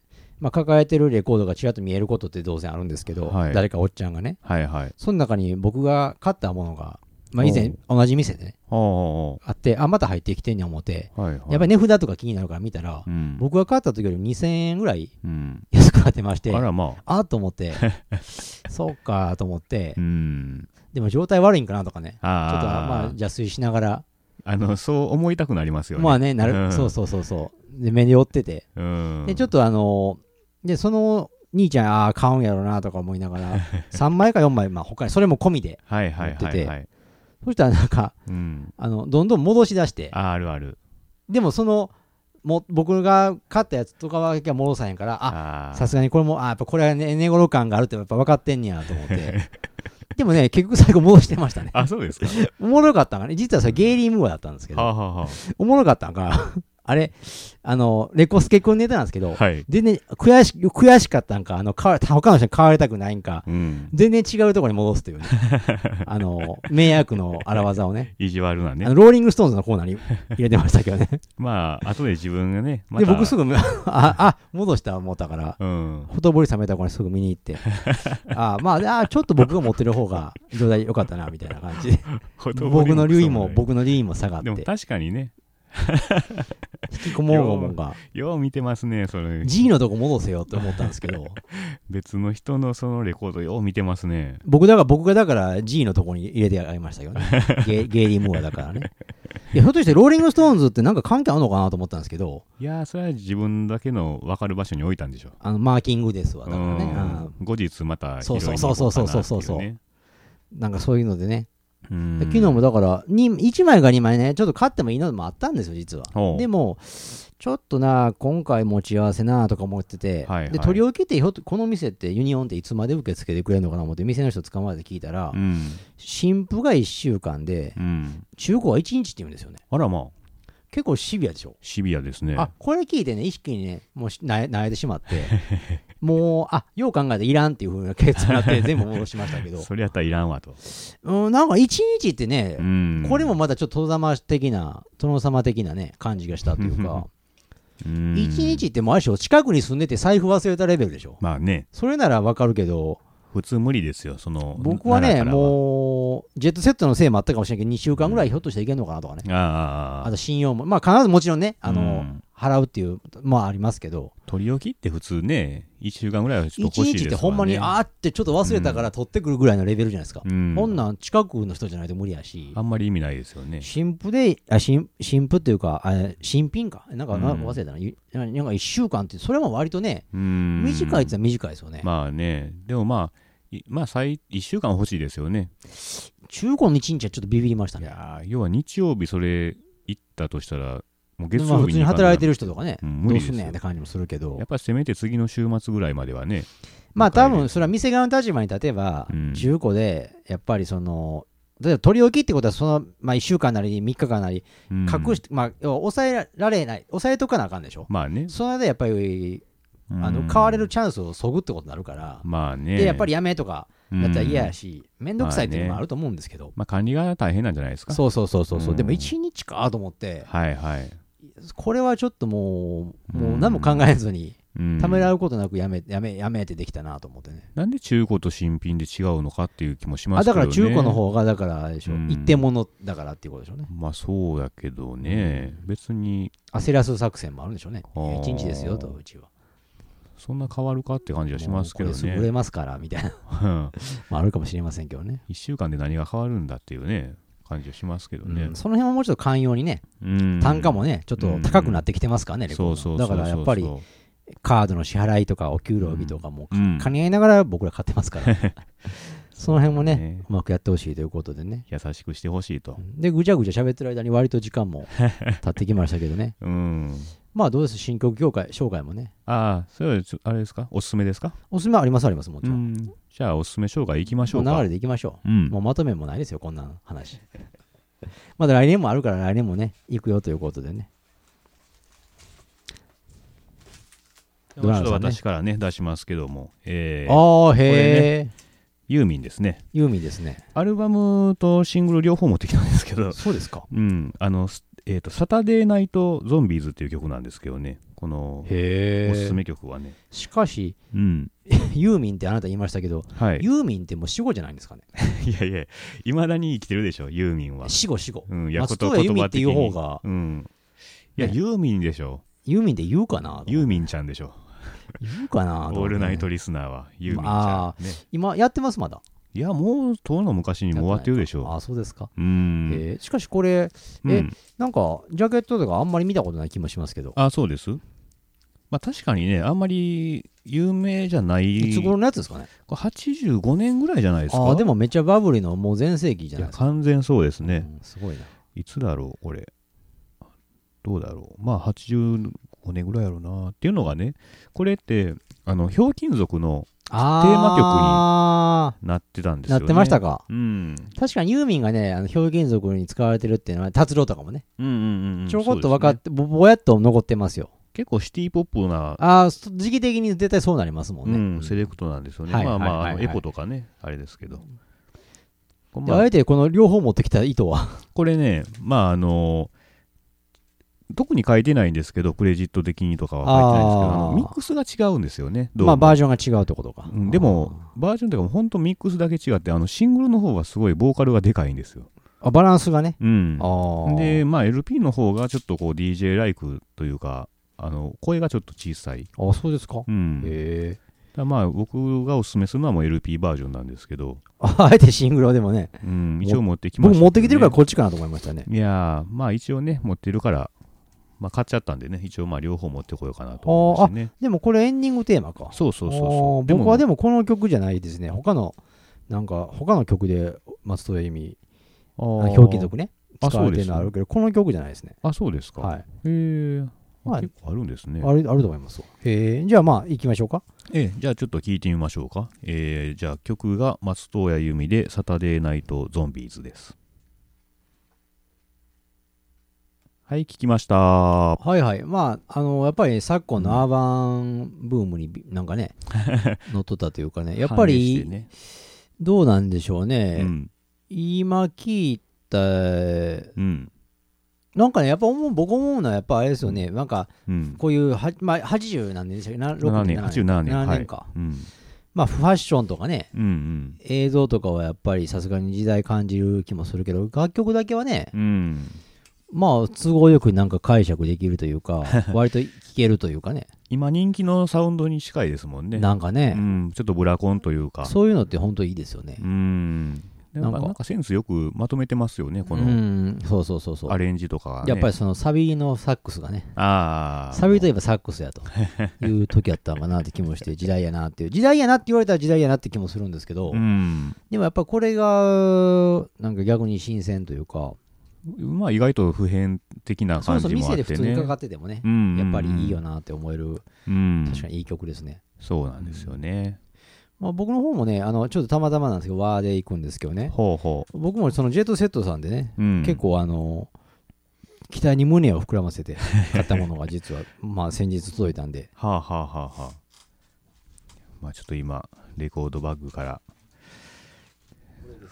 Speaker 2: まあ、抱えてるレコードがチラッと見えることって当然あるんですけど、
Speaker 1: はい。
Speaker 2: 誰かおっちゃんがね、
Speaker 1: はいはい。
Speaker 2: その中に僕が買ったものが、まあ、以前
Speaker 1: お
Speaker 2: 同じ店でね、
Speaker 1: お
Speaker 2: あって、あ、また入ってきてんねん思って、
Speaker 1: はいはい。
Speaker 2: やっぱり値札とか気になるから見たら、
Speaker 1: うん。
Speaker 2: 僕が買った時より2000円ぐらい
Speaker 1: うん。
Speaker 2: 安くなってまして、
Speaker 1: あらまあ。
Speaker 2: あっと思って、そうかと思って。
Speaker 1: う、ん。
Speaker 2: でも状態悪いんかなとかね、ちょっと
Speaker 1: あ
Speaker 2: まあ
Speaker 1: あ
Speaker 2: 邪推しながら、
Speaker 1: あのそう思いたくなりますよね。
Speaker 2: まあね、なる、
Speaker 1: うん。
Speaker 2: そうそうそうそう、で、目に追ってて、
Speaker 1: うん。
Speaker 2: で、ちょっとあの、で、その兄ちゃん、ああ、買うんやろなとか思いながら、3枚か4枚、まあ、他に、それも込みで、
Speaker 1: はいはい
Speaker 2: 持ってて。そしたらなんか、
Speaker 1: うん。
Speaker 2: あの、どんどん戻し出して、
Speaker 1: ああるある。
Speaker 2: でもその、も僕が買ったやつとかは戻さへんから、あ
Speaker 1: あ
Speaker 2: さすがにこれも、あやっぱこれはね、寝頃感があるってやっぱ分かってんねやと思って。でもね、結局最後戻してましたね。
Speaker 1: あそうですか。
Speaker 2: おもろかったんかね。実はそれゲイリー・ムーアだったんですけど、
Speaker 1: はあはあは
Speaker 2: おもろかったんか、あれ、あの、レコスケ君ネタなんですけど、
Speaker 1: あはい
Speaker 2: 全然悔し悔しかったんか、あの、買わ他の人に買われたくないんか、
Speaker 1: うん
Speaker 2: 全然違うところに戻すというね。あの、迷惑の荒技をね。
Speaker 1: 意地悪なね
Speaker 2: ローリングストーンズのコーナーに入れてましたけどね。
Speaker 1: まあ後で自分がねま
Speaker 2: で、
Speaker 1: た
Speaker 2: 僕すぐ、あ、あ、戻した思ったから、
Speaker 1: うん
Speaker 2: ほとぼり冷めた頃にすぐ見に行って、あまあ、あちょっと僕が持ってる方が状態良かったな、みたいな感じで。僕の流位も、僕の流位も下がっ
Speaker 1: でも
Speaker 2: て、
Speaker 1: 確かにね
Speaker 2: 引きこもごもが、
Speaker 1: よう見てますねそれ
Speaker 2: G のとこ戻せよって思ったんですけど、
Speaker 1: 別の人のそのレコードよう見てますね
Speaker 2: 僕だから、僕がだから G のとこに入れてあげましたけどね。ゲゲイリー・ムーアだからね。いや、ひょっとしてローリング・ストーンズってなんか関係あるのかなと思ったんですけど、
Speaker 1: いやーそれは自分だけの分かる場所に置いたんでしょ
Speaker 2: あの、マーキングですわ。だからね。
Speaker 1: 後日また
Speaker 2: そうそうそうそうそうそう
Speaker 1: っていね
Speaker 2: なんかそういうのでね。昨日もだから、に1枚か2枚ね、ちょっと買ってもいいのもあったんですよ、実は。でも、ちょっとな、今回持ち合わせなとか思ってて、
Speaker 1: はいはい。
Speaker 2: で取り置きってこの店ってユニオンっていつまで受け付けてくれるのかなと思って、店の人捕まえて聞いたら、
Speaker 1: うん。
Speaker 2: 新婦が1週間で、
Speaker 1: うん。
Speaker 2: 中古は1日って言うんですよね。
Speaker 1: あらまあ。
Speaker 2: 結構シビアでしょ。
Speaker 1: シビアですね。
Speaker 2: あ、これ聞いてね、意識にね、もうしなえなえてしまって、もう、あ、よう考えていらんっていう風な結論になって 全部戻しましたけど、
Speaker 1: それやったらいらんわと。
Speaker 2: うん、なんか1日ってね、
Speaker 1: うん。
Speaker 2: これもまたちょっと殿様的な、殿様的なね、感じがしたというか、
Speaker 1: うん。
Speaker 2: 一日ってもうあれでしょ、近くに住んでて財布忘れたレベルでしょ。
Speaker 1: まあね。
Speaker 2: それならわかるけど、
Speaker 1: 普通無理ですよその
Speaker 2: 僕はね、もう、ジェットセットのせいもあったかもしれないけど、2週間ぐらいひょっとしていけるのかなとかね。
Speaker 1: ああああ
Speaker 2: あと信用も、まあ必ずもちろんね、あの、
Speaker 1: うん
Speaker 2: 払うっていう、まあありますけど、
Speaker 1: 取り置きって普通ね1週間ぐらいはちょっ
Speaker 2: 1
Speaker 1: と欲しいですわね
Speaker 2: 日ってほんまに、あーってちょっと忘れたから取ってくるぐらいのレベルじゃないですか。
Speaker 1: うん
Speaker 2: こんなん近くの人じゃないと無理やし
Speaker 1: あ、んまり意味ないですよね
Speaker 2: 新婦で、あ新新婦っていうか、あ新品か？なんか、な？
Speaker 1: うん
Speaker 2: 忘れたな。ゆなんか1週間って、それも割とね、
Speaker 1: うん
Speaker 2: 短いって言ったら短いですよね。
Speaker 1: まあねでもまあいまあ最1週間欲しいですよね
Speaker 2: 中古の1日はちょっとビビりました
Speaker 1: い
Speaker 2: ね。
Speaker 1: やー要は日曜日それ行ったとしたらもう月
Speaker 2: まあ普通に働いてる人とかね、
Speaker 1: うん
Speaker 2: どうすんねんって感じもするけど。
Speaker 1: やっ、ぱりせめて次の週末ぐらいまではね
Speaker 2: まあ多分それは店側の立場に立てば
Speaker 1: うん、
Speaker 2: 中古で、やっぱりその、例えば取り置きってことは、その、まあ1週間なり3日間なり、
Speaker 1: うん。
Speaker 2: 隠して、まあ、要は抑えられない、抑えとかなあかんでしょ。
Speaker 1: まあね。
Speaker 2: その間やっぱり、あの、
Speaker 1: うん
Speaker 2: 買われるチャンスをそぐってことになるから、
Speaker 1: まあね。
Speaker 2: で、やっぱりやめとか、だったら嫌や
Speaker 1: うん。
Speaker 2: し、めんどくさいっていうのもあると思うんですけど、
Speaker 1: まあ管理が大変なんじゃないですか。
Speaker 2: そうそうそうそうそう、
Speaker 1: うん。
Speaker 2: でも1日かと思って、
Speaker 1: はいはい
Speaker 2: これはちょっともう、もう
Speaker 1: うん
Speaker 2: 何も考えずに、
Speaker 1: うん
Speaker 2: ためらうことなくやめ、やめ、やめてできたなと思ってね。
Speaker 1: なんで中古と新品で違うのかっていう気もしま
Speaker 2: あ、
Speaker 1: すけどね
Speaker 2: だから中古の方が、だからでしょ、
Speaker 1: うん
Speaker 2: 一点物だからっていうことでしょうね。
Speaker 1: まあそうやけどね、別に
Speaker 2: 焦らす作戦もあるんでしょうね。
Speaker 1: あー
Speaker 2: 1日ですよと、うちは。
Speaker 1: そんな変わるかって感じはしますけど
Speaker 2: もうこれすぐ売れ
Speaker 1: ね
Speaker 2: ますから、みたいな。
Speaker 1: うん
Speaker 2: まあ、あるかもしれませんけどね。
Speaker 1: 1週間で何が変わるんだっていうね感じはしますけどね、
Speaker 2: うん。その辺はもうちょっと寛容にね、
Speaker 1: うん。
Speaker 2: 単価もね、ちょっと高くなってきてますからね、レコードだからやっぱり、カードの支払いとかお給料日とかも
Speaker 1: うん。
Speaker 2: 兼ね合いながら僕ら買ってますから、その辺もね、
Speaker 1: ね。
Speaker 2: うまくやってほしいということでね。
Speaker 1: 優しくしてほしいと。
Speaker 2: で、ぐちゃぐちゃ喋ってる間に割と時間も 経ってきましたけどね。
Speaker 1: うん
Speaker 2: まあどうです？新曲業界紹介もね。
Speaker 1: ああ、それはあれですか？おすすめですか？
Speaker 2: おすすめありますありますもちろん、
Speaker 1: うん。じゃあ、おすすめ紹介いきましょうか。
Speaker 2: 流れでいきましょう、
Speaker 1: うん。
Speaker 2: もうまとめもないですよこんな話。まだ来年もあるから来年もね行くよということでね。
Speaker 1: ちょっと私からね、出しますけども、えー、
Speaker 2: ああへえ、
Speaker 1: ユーミンですね。
Speaker 2: ユーミンですね。
Speaker 1: アルバムとシングル両方持ってきたんですけど、
Speaker 2: そうですか。
Speaker 1: うん。あの、すえっ、と、サタデーナイトゾンビーズっていう曲なんですけどね、この、おすすめ曲はね。
Speaker 2: しかし
Speaker 1: うん。
Speaker 2: ユーミンってあなた言いましたけど、
Speaker 1: はい。
Speaker 2: ユーミンってもう死後じゃないんですかね
Speaker 1: いやいや、いまだに生きてるでしょ、ユーミンは。
Speaker 2: 死後死後
Speaker 1: うん、いや、
Speaker 2: 松
Speaker 1: こと
Speaker 2: 任谷由実っていう。方が
Speaker 1: うん。いや、
Speaker 2: ね
Speaker 1: ユーミンでしょ。
Speaker 2: ユーミンって言うかな
Speaker 1: ユーミンちゃんでしょ。
Speaker 2: 言うかな
Speaker 1: オールナイト
Speaker 2: リ
Speaker 1: リスナーはユーミンち
Speaker 2: あ
Speaker 1: ゃん。ね。
Speaker 2: 今やってますまだ
Speaker 1: いや、もう、遠の昔にもう終わってるでしょ。
Speaker 2: あそうですか、
Speaker 1: うん。
Speaker 2: えーしかしこれえ
Speaker 1: うん。
Speaker 2: なんかジャケットとかあんまり見たことない気もしますけど
Speaker 1: あ、そうです。まあ確かにね、あんまり有名じゃない。
Speaker 2: いつ頃のやつですかね？
Speaker 1: これ85年ぐらいじゃないですか？
Speaker 2: ああでもめっちゃバブリのもう全盛期じゃ
Speaker 1: いや、
Speaker 2: ないですか
Speaker 1: 完全そうですね。
Speaker 2: うんすごいない
Speaker 1: つだろう、これ。どうだろう。まあ85年ぐらいやろうな。っていうのがね、これって、あの、ひょうきん族の
Speaker 2: あ
Speaker 1: なってたんですよね。
Speaker 2: なってましたか？
Speaker 1: うん。
Speaker 2: 確かにユーミンがねあの表現族に使われてるっていうのは達郎とかもね
Speaker 1: うんうんうんうん。
Speaker 2: ちょこっと分かっ
Speaker 1: そうですね
Speaker 2: て、ぼぼやっと残ってますよ
Speaker 1: 結構シティポップな、
Speaker 2: ああ時期的に絶対そうなりますもんね、
Speaker 1: うん、セレクトなんですよね。
Speaker 2: はい
Speaker 1: まあまあ、
Speaker 2: はいはいはい
Speaker 1: あのエコとかね、あれですけど。あ
Speaker 2: あえてこの両方持ってきた意図は？
Speaker 1: これね、まああの、特に書いてないんですけど、クレジット的にとかは書いてないんですけど、ミックスが違うんですよね。
Speaker 2: まあバージョンが違うってことか、
Speaker 1: うんでも、バージョンというか、本当ミックスだけ違って、あのシングルの方はすごいボーカルがでかいんですよ。
Speaker 2: あバランスがね
Speaker 1: うん。で、まあ LP の方がちょっとこう DJ ライクというか、あの声がちょっと小さい。
Speaker 2: あそうですか
Speaker 1: うん。
Speaker 2: へえ
Speaker 1: まあ僕がおすすめするのはもう LP バージョンなんですけど、
Speaker 2: あ あえてシングルはでもね
Speaker 1: うん、一応持ってきました、
Speaker 2: 僕持ってきてるからこっちかなと思いましたね
Speaker 1: いやー、まあ一応ね、持ってるから、まあ買っちゃったんでね、一応まあ両方持ってこようかなと思いましてね。
Speaker 2: でもこれエンディングテーマか
Speaker 1: そうそうそう
Speaker 2: あ
Speaker 1: そう。
Speaker 2: ー僕はで
Speaker 1: も、
Speaker 2: もこの曲じゃないですね他のなんか他の曲で松任谷由実表記族ね
Speaker 1: あ
Speaker 2: 使われてるのあるけどこの曲じゃないですね
Speaker 1: あ、そうですか。
Speaker 2: はい
Speaker 1: へえ、
Speaker 2: まあ
Speaker 1: 結構あるんですね。
Speaker 2: あるあると思いますえじゃあまあ行きましょうか
Speaker 1: ええ、じゃあちょっと聞いてみましょうか。えー、じゃあ曲が松任谷由実でサタデーナイトゾンビーズです。はい、聞きました。
Speaker 2: はいはい。まああのやっぱり昨今のアーバンブームにびなんかね 乗っとったというかねやっぱり
Speaker 1: ね、
Speaker 2: どうなんでしょうね、
Speaker 1: うん、
Speaker 2: 今聞いた
Speaker 1: うん、
Speaker 2: なんかねやっぱ思う僕思うのはやっぱあれですよね、なんか
Speaker 1: うん。
Speaker 2: こういうは、まあ、80なんでしたっけ？な6
Speaker 1: 7
Speaker 2: 年。
Speaker 1: 年、87年。
Speaker 2: 7
Speaker 1: はい。
Speaker 2: 年か、
Speaker 1: うん、
Speaker 2: まあファッションとかね。
Speaker 1: うん、
Speaker 2: 映像とかはやっぱりさすがに時代感じる気もするけど楽曲だけはね
Speaker 1: うん。うん。
Speaker 2: まあ都合よくなんか解釈できるというか 割と聴けるというかね
Speaker 1: 今人気のサウンドに近いですもんね。
Speaker 2: なんかね、
Speaker 1: うん、ちょっとブラコンというか。
Speaker 2: そういうのって本当いいですよね
Speaker 1: うん。なんか
Speaker 2: なんか
Speaker 1: センスよくまとめてますよね、こ
Speaker 2: う
Speaker 1: の
Speaker 2: んそうそうそうそう
Speaker 1: アレンジとかはね。
Speaker 2: やっぱりそのサビのサックスがね
Speaker 1: ああ。
Speaker 2: サビといえばサックスやという時やったのかなって気もして時代やなっていう時代やなって言われたら時代やなって気もするんですけど、
Speaker 1: うん。
Speaker 2: でもやっぱこれがなんか逆に新鮮というか
Speaker 1: まあ意外と普遍的な
Speaker 2: そうそう
Speaker 1: 感じもあ
Speaker 2: 店
Speaker 1: ってね。
Speaker 2: で普通にかかっててもね、
Speaker 1: うん
Speaker 2: やっぱりいいよなって思える、
Speaker 1: うん。
Speaker 2: 確かにいい曲ですね、
Speaker 1: そうなんですよね。
Speaker 2: まあ、僕の方もねあのちょっとたまたまなんですけどワーで行くんですけどね
Speaker 1: ほうほ
Speaker 2: 僕もそのジェットセットさんでね、
Speaker 1: う。うん。
Speaker 2: 結構あの期待に胸を膨らませて買ったものが 実はまあ先日届いたんで
Speaker 1: はあはあはあはあ。まあちょっと今、レコードバッグから、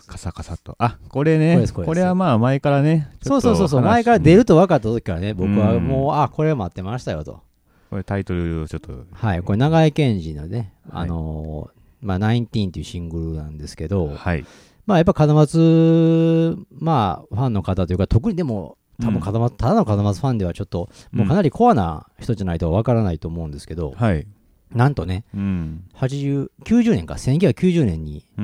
Speaker 1: カサカサと。あ、これね
Speaker 2: これこれ
Speaker 1: はまあ前からね。
Speaker 2: そうそうそうそう
Speaker 1: 話
Speaker 2: 前から出ると分かった時からね僕は
Speaker 1: うん
Speaker 2: もうあこれ待ってましたよと
Speaker 1: これタイトルをちょっと。
Speaker 2: はいこれ長井健二のね、
Speaker 1: はい
Speaker 2: あのーまあ、19っていうシングルなんですけど、
Speaker 1: はい。
Speaker 2: まあやっぱ門松、まあファンの方というか、特にでも、多分門松、ただの門松ファンではちょっと、もうかなりコアな人じゃないとわからないと思うんですけど、
Speaker 1: はい。
Speaker 2: なんとね、
Speaker 1: うん。
Speaker 2: 80、90年か、1990年に。あ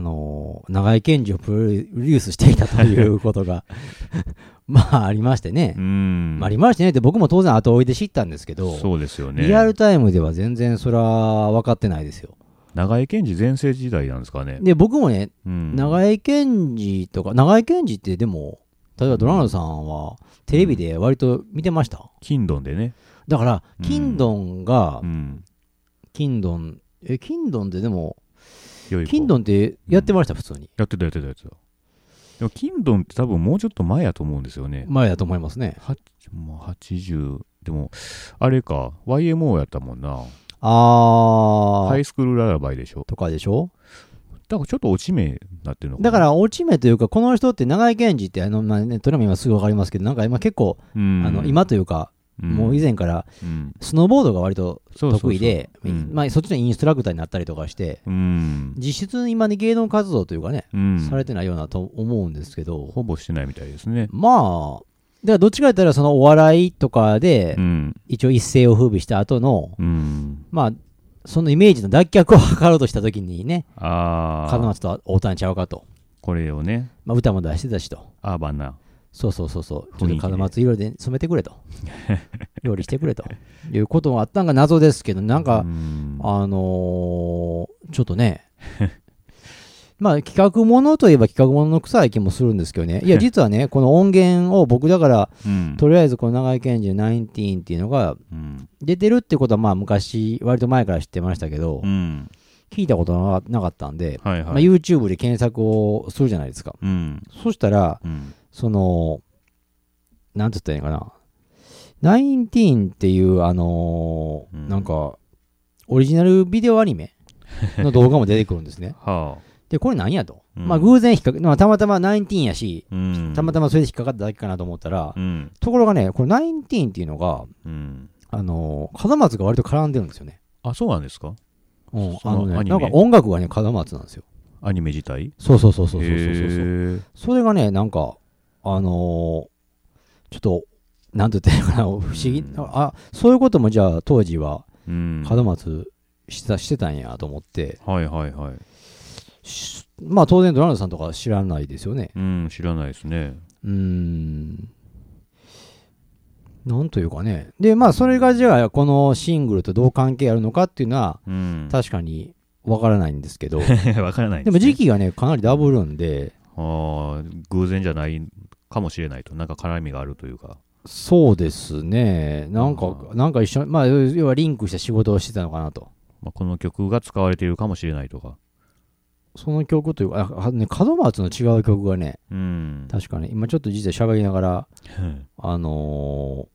Speaker 2: のー長井健二をプロデュースしていたということが、まあありましてね
Speaker 1: う。ん。
Speaker 2: まあありましてねって僕も当然後追いで知ったんですけど、
Speaker 1: そうですよね。
Speaker 2: リアルタイムでは全然それは分かってないですよ。
Speaker 1: 長井健二全盛時代なんですかね。
Speaker 2: で、僕もね、
Speaker 1: うん。
Speaker 2: 長井健二とか、長井健二ってでも、例えばドナルドさんはテレビで割と見てました、
Speaker 1: キンドンでね。
Speaker 2: だから、
Speaker 1: うん
Speaker 2: キンドンが、
Speaker 1: うん。
Speaker 2: キンドン、え、キンドンってでも、キンドンってやってました、普通に。
Speaker 1: やってたやってたやつだ。でも、キンドンって多分もうちょっと前やと思うんですよね。
Speaker 2: 前だと思いますね。
Speaker 1: はもう80、でも、あれか、YMO やったもんな。
Speaker 2: あー、
Speaker 1: ハイスクールララバイでしょ。
Speaker 2: とかでしょ？
Speaker 1: だからちょっと落ち目になってるの。
Speaker 2: だから、落ち目というか、この人って長井健二って、あの、まあね、トラも今すぐわかりますけど、なんか今結構、
Speaker 1: うん、
Speaker 2: あの、今というか、もう以
Speaker 1: 前、
Speaker 2: 前から、
Speaker 1: うん
Speaker 2: スノーボードが割と得意で、
Speaker 1: うん
Speaker 2: まあ、そっちのインストラクターになったりとかして、
Speaker 1: うん。
Speaker 2: 実質今に芸能活動というかね、
Speaker 1: うん。
Speaker 2: されてないようなと思うんですけど、
Speaker 1: ほぼしてないみたいですね。
Speaker 2: まあ、だからどっちか言ったら、そのお笑いとかで
Speaker 1: う、ん。
Speaker 2: 一応一世を風靡した後の、
Speaker 1: うん。
Speaker 2: まあ、そのイメージの脱却を図ろうとした時にね、
Speaker 1: ああ、
Speaker 2: 門松とは大谷ちゃうかと。
Speaker 1: これをね、
Speaker 2: まあ、歌も出してたしと。
Speaker 1: アーバンな。
Speaker 2: そうそうそうそう。ちょっと門松色で染めてくれと。料理してくれと。いうこともあったんが謎ですけど、なんか
Speaker 1: う、ん
Speaker 2: あのーちょっとね、まあ企画ものといえば企画ものの臭い気もするんですけどね。いや、実はね、この音源を僕だから、
Speaker 1: うん。
Speaker 2: とりあえずこの長井健二の19っていうのが
Speaker 1: うん。
Speaker 2: 出てるってことはまあ昔、割と前から知ってましたけど
Speaker 1: う、ん。
Speaker 2: 聞いたことななかったんで、まあ、
Speaker 1: はいはい。
Speaker 2: YouTube で検索をするじゃないですか。
Speaker 1: うん。
Speaker 2: そしたら、
Speaker 1: うん。
Speaker 2: その、なんて言ったらいいのかな。19っていう、あのー
Speaker 1: うん
Speaker 2: なんか、オリジナルビデオアニメの動画も出てくるんですね。
Speaker 1: はあ。
Speaker 2: で、これ何やと。
Speaker 1: うん
Speaker 2: まあ偶然引っかか、まあたまたま19やし、
Speaker 1: うん。
Speaker 2: たまたまそれで引っかかっただけかなと思ったら、
Speaker 1: うん。
Speaker 2: ところがね、これ19っていうのが、
Speaker 1: うん。
Speaker 2: あのー門松が割と絡んでるんですよね。
Speaker 1: あ、そうなんですか？
Speaker 2: うん、
Speaker 1: そ
Speaker 2: あのね、なんか音楽がね、門松なんですよ。
Speaker 1: アニメ自体？
Speaker 2: そうそうそうそうそうそうそれがね、なんか、あのーちょっと、なんて言ったらいいのかな、不思議、
Speaker 1: うん
Speaker 2: あ、そういうこともじゃあ当時は
Speaker 1: うん。
Speaker 2: 門松してたしてたんやと思って、
Speaker 1: はいはいはい。
Speaker 2: しまあ当然ドラムさんとか知らないですよね。
Speaker 1: うん、知らないですね。
Speaker 2: うーん。なんというかね。で、まあそれがじゃあこのシングルとどう関係あるのかっていうのは
Speaker 1: うん。
Speaker 2: 確かにわからないんですけど、
Speaker 1: わからないね
Speaker 2: でも時期がね、かなりダブるんで、
Speaker 1: ああ、偶然じゃないかもしれないと。なんか絡みがあるというか。
Speaker 2: そうですね。なんか、
Speaker 1: う
Speaker 2: なんか一緒に、まあ、要はリンクした仕事をしてたのかなと。
Speaker 1: まあ、この曲が使われているかもしれないとか。
Speaker 2: その曲というか、ああね、門松の違う曲がね、
Speaker 1: うん。
Speaker 2: 確かに、今ちょっと実は喋りながら、あのー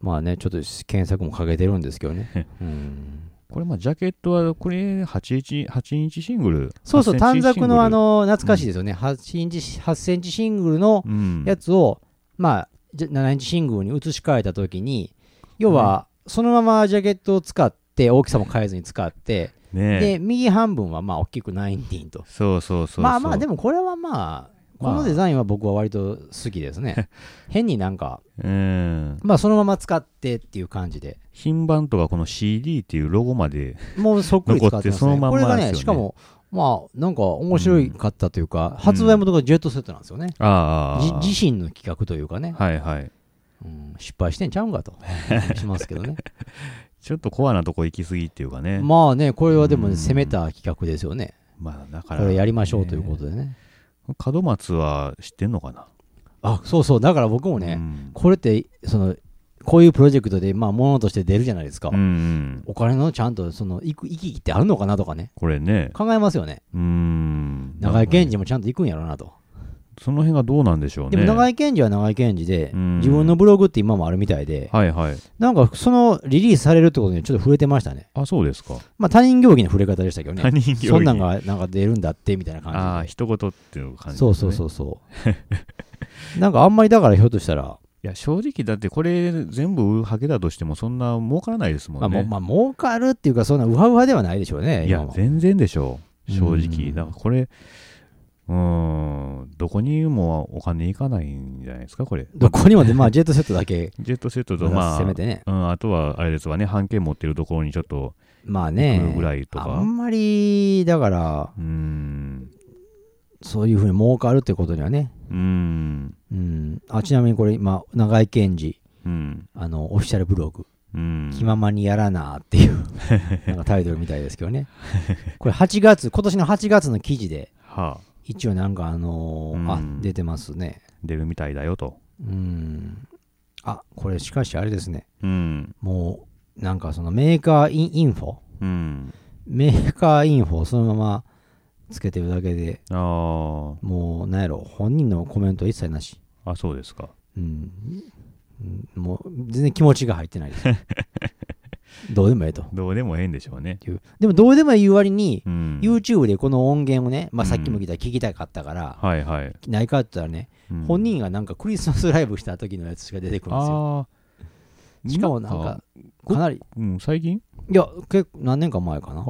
Speaker 2: まあね、ちょっと検索もかけてるんですけどね。うん、
Speaker 1: これ、まあ、ジャケットは、これ8インチ、8インチシングル？
Speaker 2: そうそう、
Speaker 1: 8セン
Speaker 2: 短冊のあ、の、懐かしいですよね。8インチ、8センチシングルの
Speaker 1: うん。
Speaker 2: やつを、まあ、じゃ7インチシングルに移し替えたときに、要は、そのままジャケットを使って、大きさも変えずに使って、
Speaker 1: ね
Speaker 2: で、右半分はまあ大きく19と。
Speaker 1: そうそうそうそう。
Speaker 2: まあまあ、でもこれはまあ、こ
Speaker 1: まあ
Speaker 2: のデザインは僕は割と好きですね。変になんか、
Speaker 1: うん。
Speaker 2: まあそのまま使ってっていう感じで。
Speaker 1: 品番とかこの CD っていうロゴまで、
Speaker 2: もうそっくり使ってますね。
Speaker 1: まんま
Speaker 2: これがね、しかも、まあなんか面白かったというか、発売元がジェットセットなんですよね。
Speaker 1: ああ。
Speaker 2: じ自身の企画というかね、
Speaker 1: はいはい。
Speaker 2: うん失敗してんちゃうんかと。しますけどね。
Speaker 1: ちょっとコアなとこ行き過ぎっていうかね。
Speaker 2: まあね、これはでもね、
Speaker 1: うん
Speaker 2: 攻めた企画ですよね。
Speaker 1: まあだから。
Speaker 2: これやりましょうということでね。
Speaker 1: 門松は知ってんのかな？
Speaker 2: あ、そうそう、だから僕も
Speaker 1: う
Speaker 2: ね、
Speaker 1: ん
Speaker 2: これって、その、こういうプロジェクトで、まあ、ものとして出るじゃないですか。
Speaker 1: うんうん。
Speaker 2: お金のちゃんと、その、行く、行き来ってあるのかなとかね。
Speaker 1: これね。
Speaker 2: 考えますよね。
Speaker 1: うん。
Speaker 2: 長井健二もちゃんと行くんやろうなと。
Speaker 1: その辺がどうなんでしょうね。
Speaker 2: でも長井健二は長井健二で、
Speaker 1: うん
Speaker 2: 自分のブログって今もあるみたいで、
Speaker 1: はいはい。
Speaker 2: なんかそのリリースされるってことにちょっと触れてましたね。
Speaker 1: あ、そうですか。
Speaker 2: まあ他人行儀の触れ方でしたけどね。
Speaker 1: 他人行儀
Speaker 2: そんなんがなんか出るんだってみたいな感じで。
Speaker 1: ああ、一言っていう感じ、。
Speaker 2: そうそうそううそう。なんかあんまりだからひょっとしたら、
Speaker 1: いや、正直だってこれ全部ハゲだとしてもそんな儲からないですもんね。
Speaker 2: まあもう、まあ儲かるっていうか、そんなウハウハではないでしょうね。
Speaker 1: いや全然でしょう。正
Speaker 2: う
Speaker 1: 直。
Speaker 2: ん
Speaker 1: だからこれ、うーん、どこにもお金いかないんじゃないですか、これ。
Speaker 2: どこにもで、まあジェットセットだけ、
Speaker 1: ジェットセットと、まあ、
Speaker 2: せめてね。
Speaker 1: うん、あとはあれですわね、半券持ってるところにちょっと、
Speaker 2: まあね
Speaker 1: ぐ、らいと
Speaker 2: あ
Speaker 1: か。
Speaker 2: んまり、だから、
Speaker 1: うーん。
Speaker 2: そういうふうに儲かるってことにはね。
Speaker 1: うーん。
Speaker 2: うん。あ、ちなみにこれ今、長井健二、
Speaker 1: うん。
Speaker 2: あの、オフィシャルブログ、
Speaker 1: うん。
Speaker 2: 気ままにやらなっていう、なんかタイトルみたいですけどね。これ8月、今年の8月の記事で、
Speaker 1: はあ。
Speaker 2: 一応なんかあのー
Speaker 1: うん
Speaker 2: あ、出てますね。
Speaker 1: 出るみたいだよと。
Speaker 2: うん。あ、これしかしあれですね。
Speaker 1: うん。
Speaker 2: もう、なんかそのメーカーインインフォ？
Speaker 1: うん。
Speaker 2: メーカーインフォをそのままつけてるだけで
Speaker 1: あ
Speaker 2: もう、なんやろ、本人のコメント一切なし。
Speaker 1: あ。あ、そうですか。
Speaker 2: うん。うんもう、全然気持ちが入ってないです。どうでもええと
Speaker 1: どうでもええんでしょうね。
Speaker 2: いう。でも、どうでもいい割に、
Speaker 1: うん。
Speaker 2: YouTube でこの音源をね、まあ、さっきも聞いたら聞きたかったから、
Speaker 1: はいはい。
Speaker 2: ないかって言ったらね、
Speaker 1: うん
Speaker 2: 本人がなんかクリスマスライブした時のやつしか出てくるんですよ。しかもなんか、かなり、い
Speaker 1: うん、最近？
Speaker 2: や、結構何年か前かな
Speaker 1: あ。あ。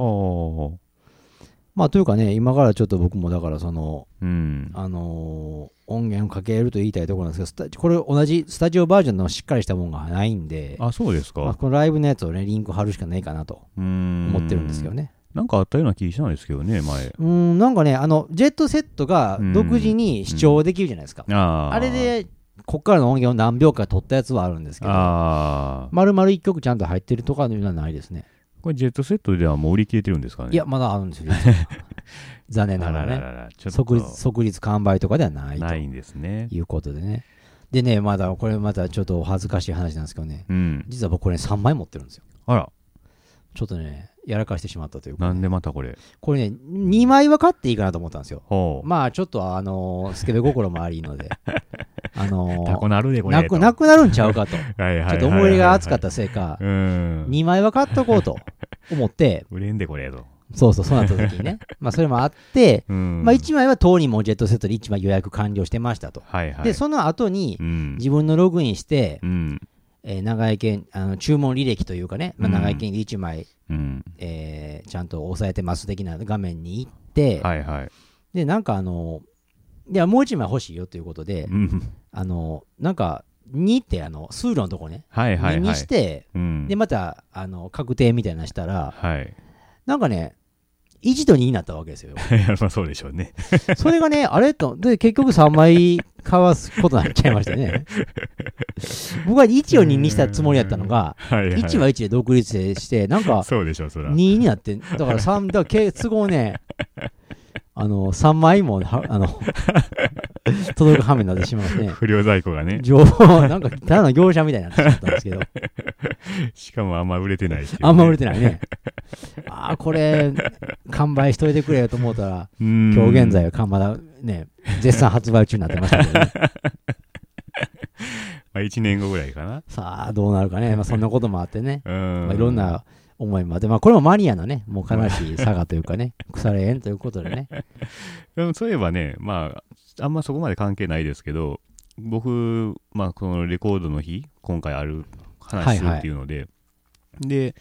Speaker 2: まあ、というかね、今からちょっと僕もだから、その、
Speaker 1: うん。
Speaker 2: あのー音源をかけると言いたいところなんですけどこれ同じスタジオバージョンのしっかりしたものがないんで、
Speaker 1: あ、そうです
Speaker 2: まあ、
Speaker 1: か。
Speaker 2: このライブのやつをね、リンク貼るしかないかなと
Speaker 1: うん。
Speaker 2: 思ってるんですけど。ね。
Speaker 1: なんかあったような気したんですけどね、前。
Speaker 2: うーん、なんかね、あの、ジェットセットが独自に視聴できるじゃないですか。
Speaker 1: ああ。
Speaker 2: あれ、で、こっからの音源を何秒か取ったやつはあるんですけど、
Speaker 1: ああ。
Speaker 2: 丸々一曲ちゃんと入ってるとかのいうのはないですね。
Speaker 1: これジェットセットではもう売り切れてるんですかね？
Speaker 2: いや、まだあるんですよ。残念な
Speaker 1: あ
Speaker 2: がらね。
Speaker 1: らららら、ちょっと
Speaker 2: 即日、即日完売とかではないと
Speaker 1: ないんですね。
Speaker 2: いうことでね。でね、まだ、これまたちょっとお恥ずかしい話なんですけどね、
Speaker 1: うん。
Speaker 2: 実は僕これ3枚持ってるんですよ。
Speaker 1: あら、
Speaker 2: ちょっとね、やらかしてしまったというかね、
Speaker 1: なんでまたこれ？
Speaker 2: これね、2枚は買っていいかなと思ったんですよ。
Speaker 1: ほう。
Speaker 2: まあ、ちょっとあのースケベ心もありので、あのー
Speaker 1: タコなるでこれ。
Speaker 2: なく、なくなるんちゃうかと。
Speaker 1: はいはいはいはい
Speaker 2: ちょっと思い入れが熱かったせいか、
Speaker 1: うん。
Speaker 2: 2枚は買っとこうと 思って、
Speaker 1: 売れんでこれと。
Speaker 2: そうそう、そうなった時にね。まあ、それもあって、
Speaker 1: うん。
Speaker 2: まあ、1枚は当にもジェットセットで1枚予約完了してましたと。
Speaker 1: はいはい。
Speaker 2: で、その後に
Speaker 1: う、ん。
Speaker 2: 自分のログインして
Speaker 1: う、ん。
Speaker 2: えー長井県、あの注文履歴というかね、まあ、
Speaker 1: うん
Speaker 2: 長井県で1枚、
Speaker 1: うん。
Speaker 2: えーちゃんと押さえてます的な画面に行って、
Speaker 1: はいはい。
Speaker 2: で、なんかあの、いや、もう1枚欲しいよということで、
Speaker 1: うん。
Speaker 2: あの、なんか、2ってあの、数路のとこね、2
Speaker 1: はいはいはい。
Speaker 2: にして、
Speaker 1: うん。
Speaker 2: で、また、あの、確定みたいなのしたら、
Speaker 1: はい。
Speaker 2: なんかね、1と2になったわけですよ。
Speaker 1: まあそうでしょうね。
Speaker 2: それがね、あれと、で、結局3枚買わすことになっちゃいましたね。僕は1を2にしたつもりやったのが、
Speaker 1: はいはい。
Speaker 2: 1は1で独立して、なんか、
Speaker 1: そうでしょう、そら。
Speaker 2: 2になって、だから3、だからけ都合ね、あの、3枚も、は あの、届く羽目になってしまってね、
Speaker 1: 不良在庫がね。
Speaker 2: 情報、なんか、ただの業者みたいになってしまったんですけど、
Speaker 1: しかもあんま売れてないね
Speaker 2: あんま売れてないね。ああ、これ、完売しといてくれよと思ったら、
Speaker 1: うん
Speaker 2: 今日現在はかまだね、絶賛発売中になってましたけどね。
Speaker 1: まあ1年後ぐらいかな。
Speaker 2: さあ、どうなるかね。まあ、そんなこともあってね。
Speaker 1: うん。
Speaker 2: まあ、いろんな思いもあって、まあ、これもマニアのね、もう悲しい差がというかね、腐れ縁ということでね。
Speaker 1: でもそういえばね、まあ、あんまそこまで関係ないですけど、僕、まあ、このレコードの日、今回ある話するっていうので、で、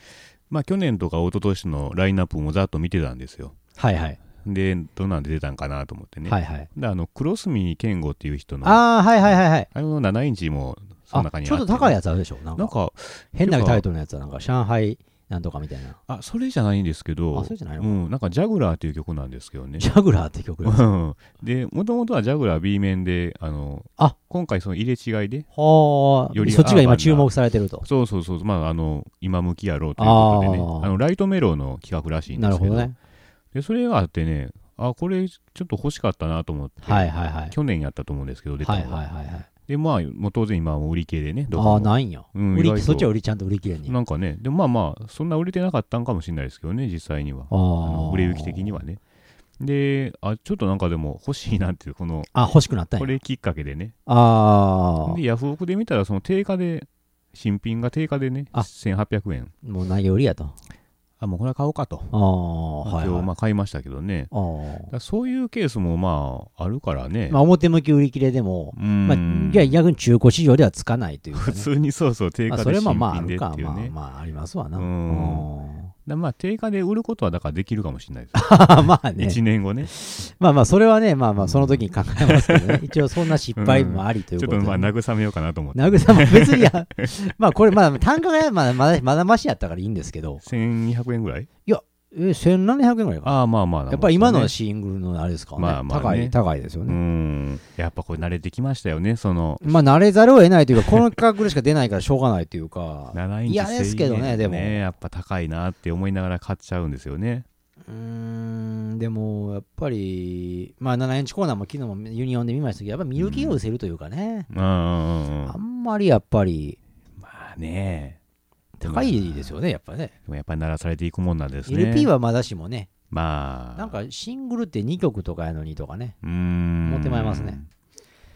Speaker 1: まあ、去年とか一昨年のラインナップもざっと見てたんですよ。
Speaker 2: はいはい。
Speaker 1: で、どんなんで出たんかなと思ってね。
Speaker 2: はいはい。
Speaker 1: で、あの、黒住健吾っていう人の、あ
Speaker 2: ああ、はいはいはいはい。
Speaker 1: の7インチもその中に
Speaker 2: あちょっと高い
Speaker 1: や
Speaker 2: やつあるでしょなんか、
Speaker 1: なんか、
Speaker 2: 変なタイトルのやつは、なんか、上海なんとかみたいな。
Speaker 1: あ、それじゃないんですけど、
Speaker 2: あそれじゃないの
Speaker 1: うん、なんかジャグラーっていう曲なんですけどね。
Speaker 2: ジャグラーって曲です。
Speaker 1: うんで、もともとはジャグラー B 面で、あの、
Speaker 2: あ
Speaker 1: 今回その入れ違いで、
Speaker 2: はあ、
Speaker 1: より
Speaker 2: そっちが今注目されてると。
Speaker 1: そうそうそう、まあ、あの、今向きやろうということでね、
Speaker 2: あ
Speaker 1: の、ライトメロの企画らしいんですけど、
Speaker 2: なるほどね。
Speaker 1: で、それがあってね、あ、これちょっと欲しかったなと思って、
Speaker 2: はいはいはい。
Speaker 1: 去年やったと思うんですけど、出た
Speaker 2: はい
Speaker 1: のが
Speaker 2: はいはいはい。
Speaker 1: で、まあ、もう当然今は売り切れでね、ど
Speaker 2: ああ、
Speaker 1: こも
Speaker 2: ないんや。
Speaker 1: うん意外と
Speaker 2: 売りそっちは売りちゃんと売り切れに。
Speaker 1: なんかね、でもまあまあ、そんな売れてなかったんかもしれないですけどね、実際には。
Speaker 2: あ
Speaker 1: あの
Speaker 2: あ。
Speaker 1: 売れ行き的にはね。で、あ、ちょっとなんかでも欲しいなっていう、この、
Speaker 2: あ、欲しくなったんや。
Speaker 1: これきっかけでね。
Speaker 2: あ
Speaker 1: で、ヤフオクで見たら、その定価で、新品が定価でね、
Speaker 2: あ
Speaker 1: 1800円。
Speaker 2: あ。もう何よりやと。
Speaker 1: あ、もうこれは買おうかと。
Speaker 2: ああ、はい、はい。
Speaker 1: 今日、まあ買いましたけどね。そういうケースもまあ、あるからね。
Speaker 2: まあ、表向き売り切れでも、
Speaker 1: うん
Speaker 2: まあ、逆に中古市場ではつかないというか、ね。
Speaker 1: 普通にそうそう、定
Speaker 2: まあ、
Speaker 1: 価で新
Speaker 2: それもまああ
Speaker 1: 品で
Speaker 2: るか、
Speaker 1: っていうね。
Speaker 2: まあまあありますわな。
Speaker 1: う
Speaker 2: うんん
Speaker 1: だまあ、定価で売ることはだからできるかもしれないです。
Speaker 2: まあね。
Speaker 1: 1年後ね。
Speaker 2: まあまあ、それはね、まあまあ、その時に考えますけどね。一応そんな失敗もありということで、
Speaker 1: ちょっとまあ、慰めようかなと思って。
Speaker 2: 慰め、別にや、まあこれ、まあ単価がまだまだまだましやったからいいんですけど、
Speaker 1: 1200円ぐらい？
Speaker 2: え、1700円ぐらいかな。
Speaker 1: ああ、まあまあ。
Speaker 2: やっぱり今の
Speaker 1: ね
Speaker 2: シングルのあれですからね。
Speaker 1: まあまあね
Speaker 2: 高い、高いですよ
Speaker 1: う
Speaker 2: ね。
Speaker 1: ん。やっぱこれ慣れてきましたよね、その、
Speaker 2: まあ慣れざるを得ないというか、この価格でしか出ないからしょうがないというか、
Speaker 1: 7インチ
Speaker 2: 嫌ですけどね
Speaker 1: 1000円
Speaker 2: でも
Speaker 1: やっぱ高いなって思いながら買っちゃうんですよね。
Speaker 2: うーん、んでもやっぱり、まあ、7インチコーナーも昨日もユニオンで見ましたけど、やっぱ見る気を失せるというかね、
Speaker 1: うん
Speaker 2: あんまりやっぱり
Speaker 1: まあね
Speaker 2: 高いですよね、やっぱね。
Speaker 1: でもやっぱり鳴らされていくもんなんですね。
Speaker 2: LP はまだしもね、
Speaker 1: まあ。
Speaker 2: なんかシングルって2曲とかやのにとかね、持ってまいりますね。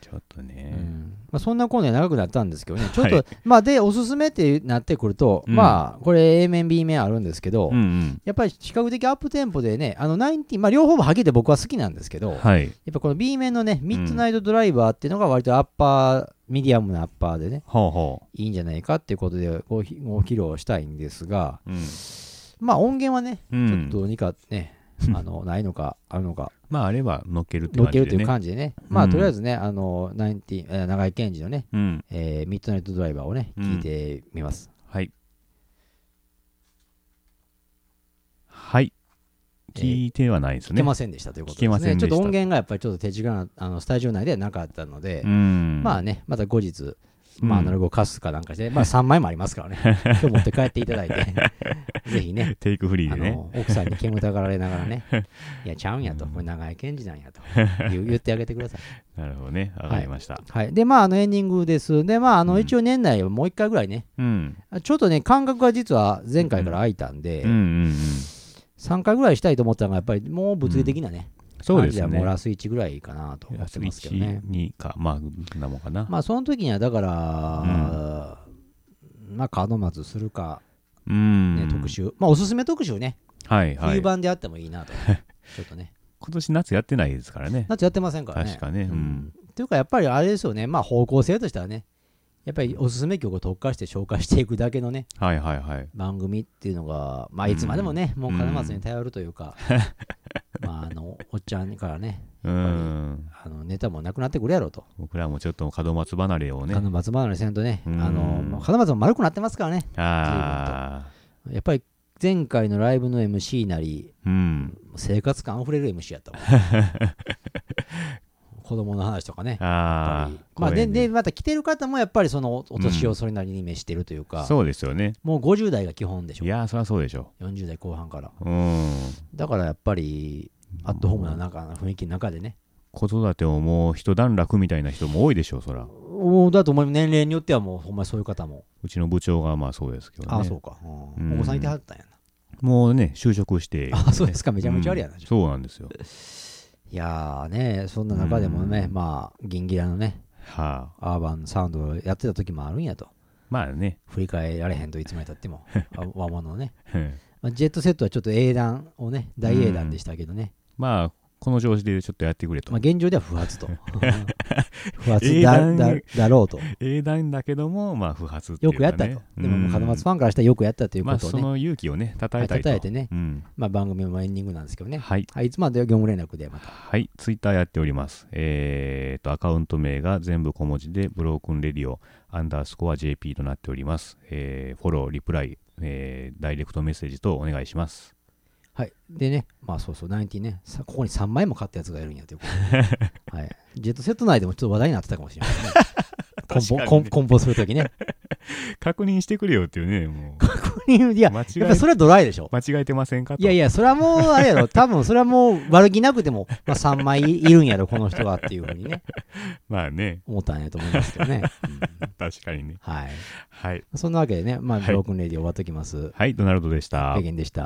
Speaker 1: ちょっと
Speaker 2: う
Speaker 1: ね、
Speaker 2: ん。まあ、そんなコーナー長くなったんですけどね、ちょっと、
Speaker 1: はい
Speaker 2: まあで、おすすめってなってくると、
Speaker 1: うん。
Speaker 2: まあ、これ A 面、B 面あるんですけど、
Speaker 1: うんうん。
Speaker 2: やっぱり比較的アップテンポでね、あの19、まあ、両方もはっきり言って僕は好きなんですけど、
Speaker 1: はい。
Speaker 2: やっぱこの B 面のね、ミッドナイトドライバーっていうのが割とアッパー、ミディアムなアッパーでね、
Speaker 1: ほうほ
Speaker 2: いいんじゃないかっていうことでごひご披露したいんですが、
Speaker 1: う、うん。
Speaker 2: まあ音源はね、
Speaker 1: うん。
Speaker 2: ちょっとどうにかね、あのないのか、あるのか、
Speaker 1: まああれば乗っけるって
Speaker 2: 乗っけるという
Speaker 1: 感じでね。
Speaker 2: 感じでね、まあ
Speaker 1: うん
Speaker 2: とりあえずね、あの、19えー長井健二のね、
Speaker 1: うん。
Speaker 2: えーミッドナイトドライバーをね、
Speaker 1: うん
Speaker 2: 聞いてみます。
Speaker 1: はい。はい聞いてはないですね、
Speaker 2: 聞けませんでしたということですね。ちょっと音源がやっぱりちょっと手近な、あのスタジオ内ではなかったので、
Speaker 1: うん。
Speaker 2: まあね、また後日、
Speaker 1: うん。
Speaker 2: まあ、アナログを貸すかなんかして、まあ3枚もありますからね、今日持って帰っていただいて、ぜひね、
Speaker 1: テイクフリー
Speaker 2: あ
Speaker 1: でね。
Speaker 2: の奥さんに煙たがられながらね、いや、ちゃうんやと、これ長井健二なんやと。言ってあげてください。
Speaker 1: なるほどね。わかりました、
Speaker 2: はい。で、まあ、あのエンディングです。で、まあ、あの
Speaker 1: うん
Speaker 2: 一応年内はもう一回ぐらいね、
Speaker 1: うん。
Speaker 2: ちょっとね、間隔が実は前回から空いたんで、3回ぐらいしたいと思ったのが、やっぱりもう物理的なね、
Speaker 1: そうですね
Speaker 2: もうラス1ぐらいかなと思ってますけどね。
Speaker 1: 1、2か、まあ、なもんかな。
Speaker 2: まあ、その時には、だから、まあ、門松するか、
Speaker 1: うん。
Speaker 2: ね、特。集。まあ、おすすめ特集ね、
Speaker 1: はいはい。
Speaker 2: 冬
Speaker 1: 今
Speaker 2: 版であってもいいなと。ちょっとね。
Speaker 1: 年夏やってないですからね。
Speaker 2: 夏やってませんからね。
Speaker 1: 確かね。う
Speaker 2: うんん。というか、やっぱりあれですよね、まあ、方向性としてはね、やっぱりおすすめ曲を特化して紹介していくだけのね、
Speaker 1: はいはいはい。
Speaker 2: 番組っていうのが、まあ、いつまでもね、もう金松に頼るというか、まあ、あの、おっちゃんからね、
Speaker 1: うん。
Speaker 2: あのネタもなくなってくるやろと。
Speaker 1: 僕らもちょっと門松離れをね。
Speaker 2: 金松離れせんとね、
Speaker 1: うん
Speaker 2: あの、もう金松も丸くなってますからね。
Speaker 1: ああ。
Speaker 2: やっぱり前回のライブの MC なり、
Speaker 1: うん。
Speaker 2: 生活感あふれる MC やったもん。子供の話とかね。
Speaker 1: あ。
Speaker 2: まあ、で、で、また来てる方もやっぱりそのお年をそれなりに召してるというか、
Speaker 1: そうですよね。
Speaker 2: もう50代が基本でしょ
Speaker 1: い。やー、そりゃそうでしょ。
Speaker 2: 40代後半から。
Speaker 1: うん。
Speaker 2: だからやっぱり、アットホームな中雰囲気の中でね。
Speaker 1: 子育てをもう一段落みたいな人も多いでしょう、そら。
Speaker 2: おだと思う年齢によってはもうほんまにそういう方も。
Speaker 1: うちの部長がまあそうですけどね。
Speaker 2: ああ、そうか、うん
Speaker 1: うん
Speaker 2: お子さんいてはったんや
Speaker 1: もうね、就職して。
Speaker 2: な。あそうですか。めちゃめちゃありやな。
Speaker 1: うんそうなんですよ。
Speaker 2: いやーね、そんな中でもね、
Speaker 1: うん
Speaker 2: まあ、ギンギラのね、
Speaker 1: はあ。
Speaker 2: アーバンサウンドをやってた時もあるんやと。
Speaker 1: まあね。
Speaker 2: 振り返られへんといつまでたっても、あ 和物のね。
Speaker 1: うん
Speaker 2: まあ、ジェットセットはちょっと英断をね、大英断でしたけどね。
Speaker 1: まあ、この調子でちょっとやってくれと
Speaker 2: まあ、。現状では不発と。不発
Speaker 1: 英
Speaker 2: だ
Speaker 1: 断
Speaker 2: だだろうと。
Speaker 1: 英断だけども、まあ、不発ね。
Speaker 2: よくやったと。でも、門松ファンからしたらよくやったという
Speaker 1: まあ、
Speaker 2: ことをね、
Speaker 1: その勇気をね、称えたいと。
Speaker 2: はい称えてね
Speaker 1: うん。
Speaker 2: まあ、番組もエンディングなんですけどね。
Speaker 1: はい。
Speaker 2: はい、いつまで業務連絡でまた。
Speaker 1: はい。ツイッターやっております。えーと、アカウント名が全部小文字で、ブロークンレディオ、アンダースコア JP となっております。えーフォロー、リプライ、えーダイレクトメッセージとお願いします。
Speaker 2: はい。でね、まあそうそう、19ね、さここに3枚も買ったやつがいるんやということで、はい。ジェットセット内でもちょっと話題になってたかもしれないね。梱包、
Speaker 1: 確かにね
Speaker 2: 梱梱包するときね。
Speaker 1: 確認してくれよっていうね、も
Speaker 2: いや、
Speaker 1: う。間違え
Speaker 2: やっぱそれはドライでしょ。
Speaker 1: 間違えてませんかと。
Speaker 2: いやいや、それはもう、あれやろ、多分それはもう悪気なくても、まあ3枚いるんやろ、この人はっていうふうにね、
Speaker 1: まあね、
Speaker 2: 思ったんやと思いますけどね。うん
Speaker 1: 確かにね。
Speaker 2: はい。
Speaker 1: はい。
Speaker 2: そんなわけでね、まあ、
Speaker 1: はい
Speaker 2: ブロークンレディ終わっときます。
Speaker 1: はい、ドナルドでした
Speaker 2: ペ。ゲンでした。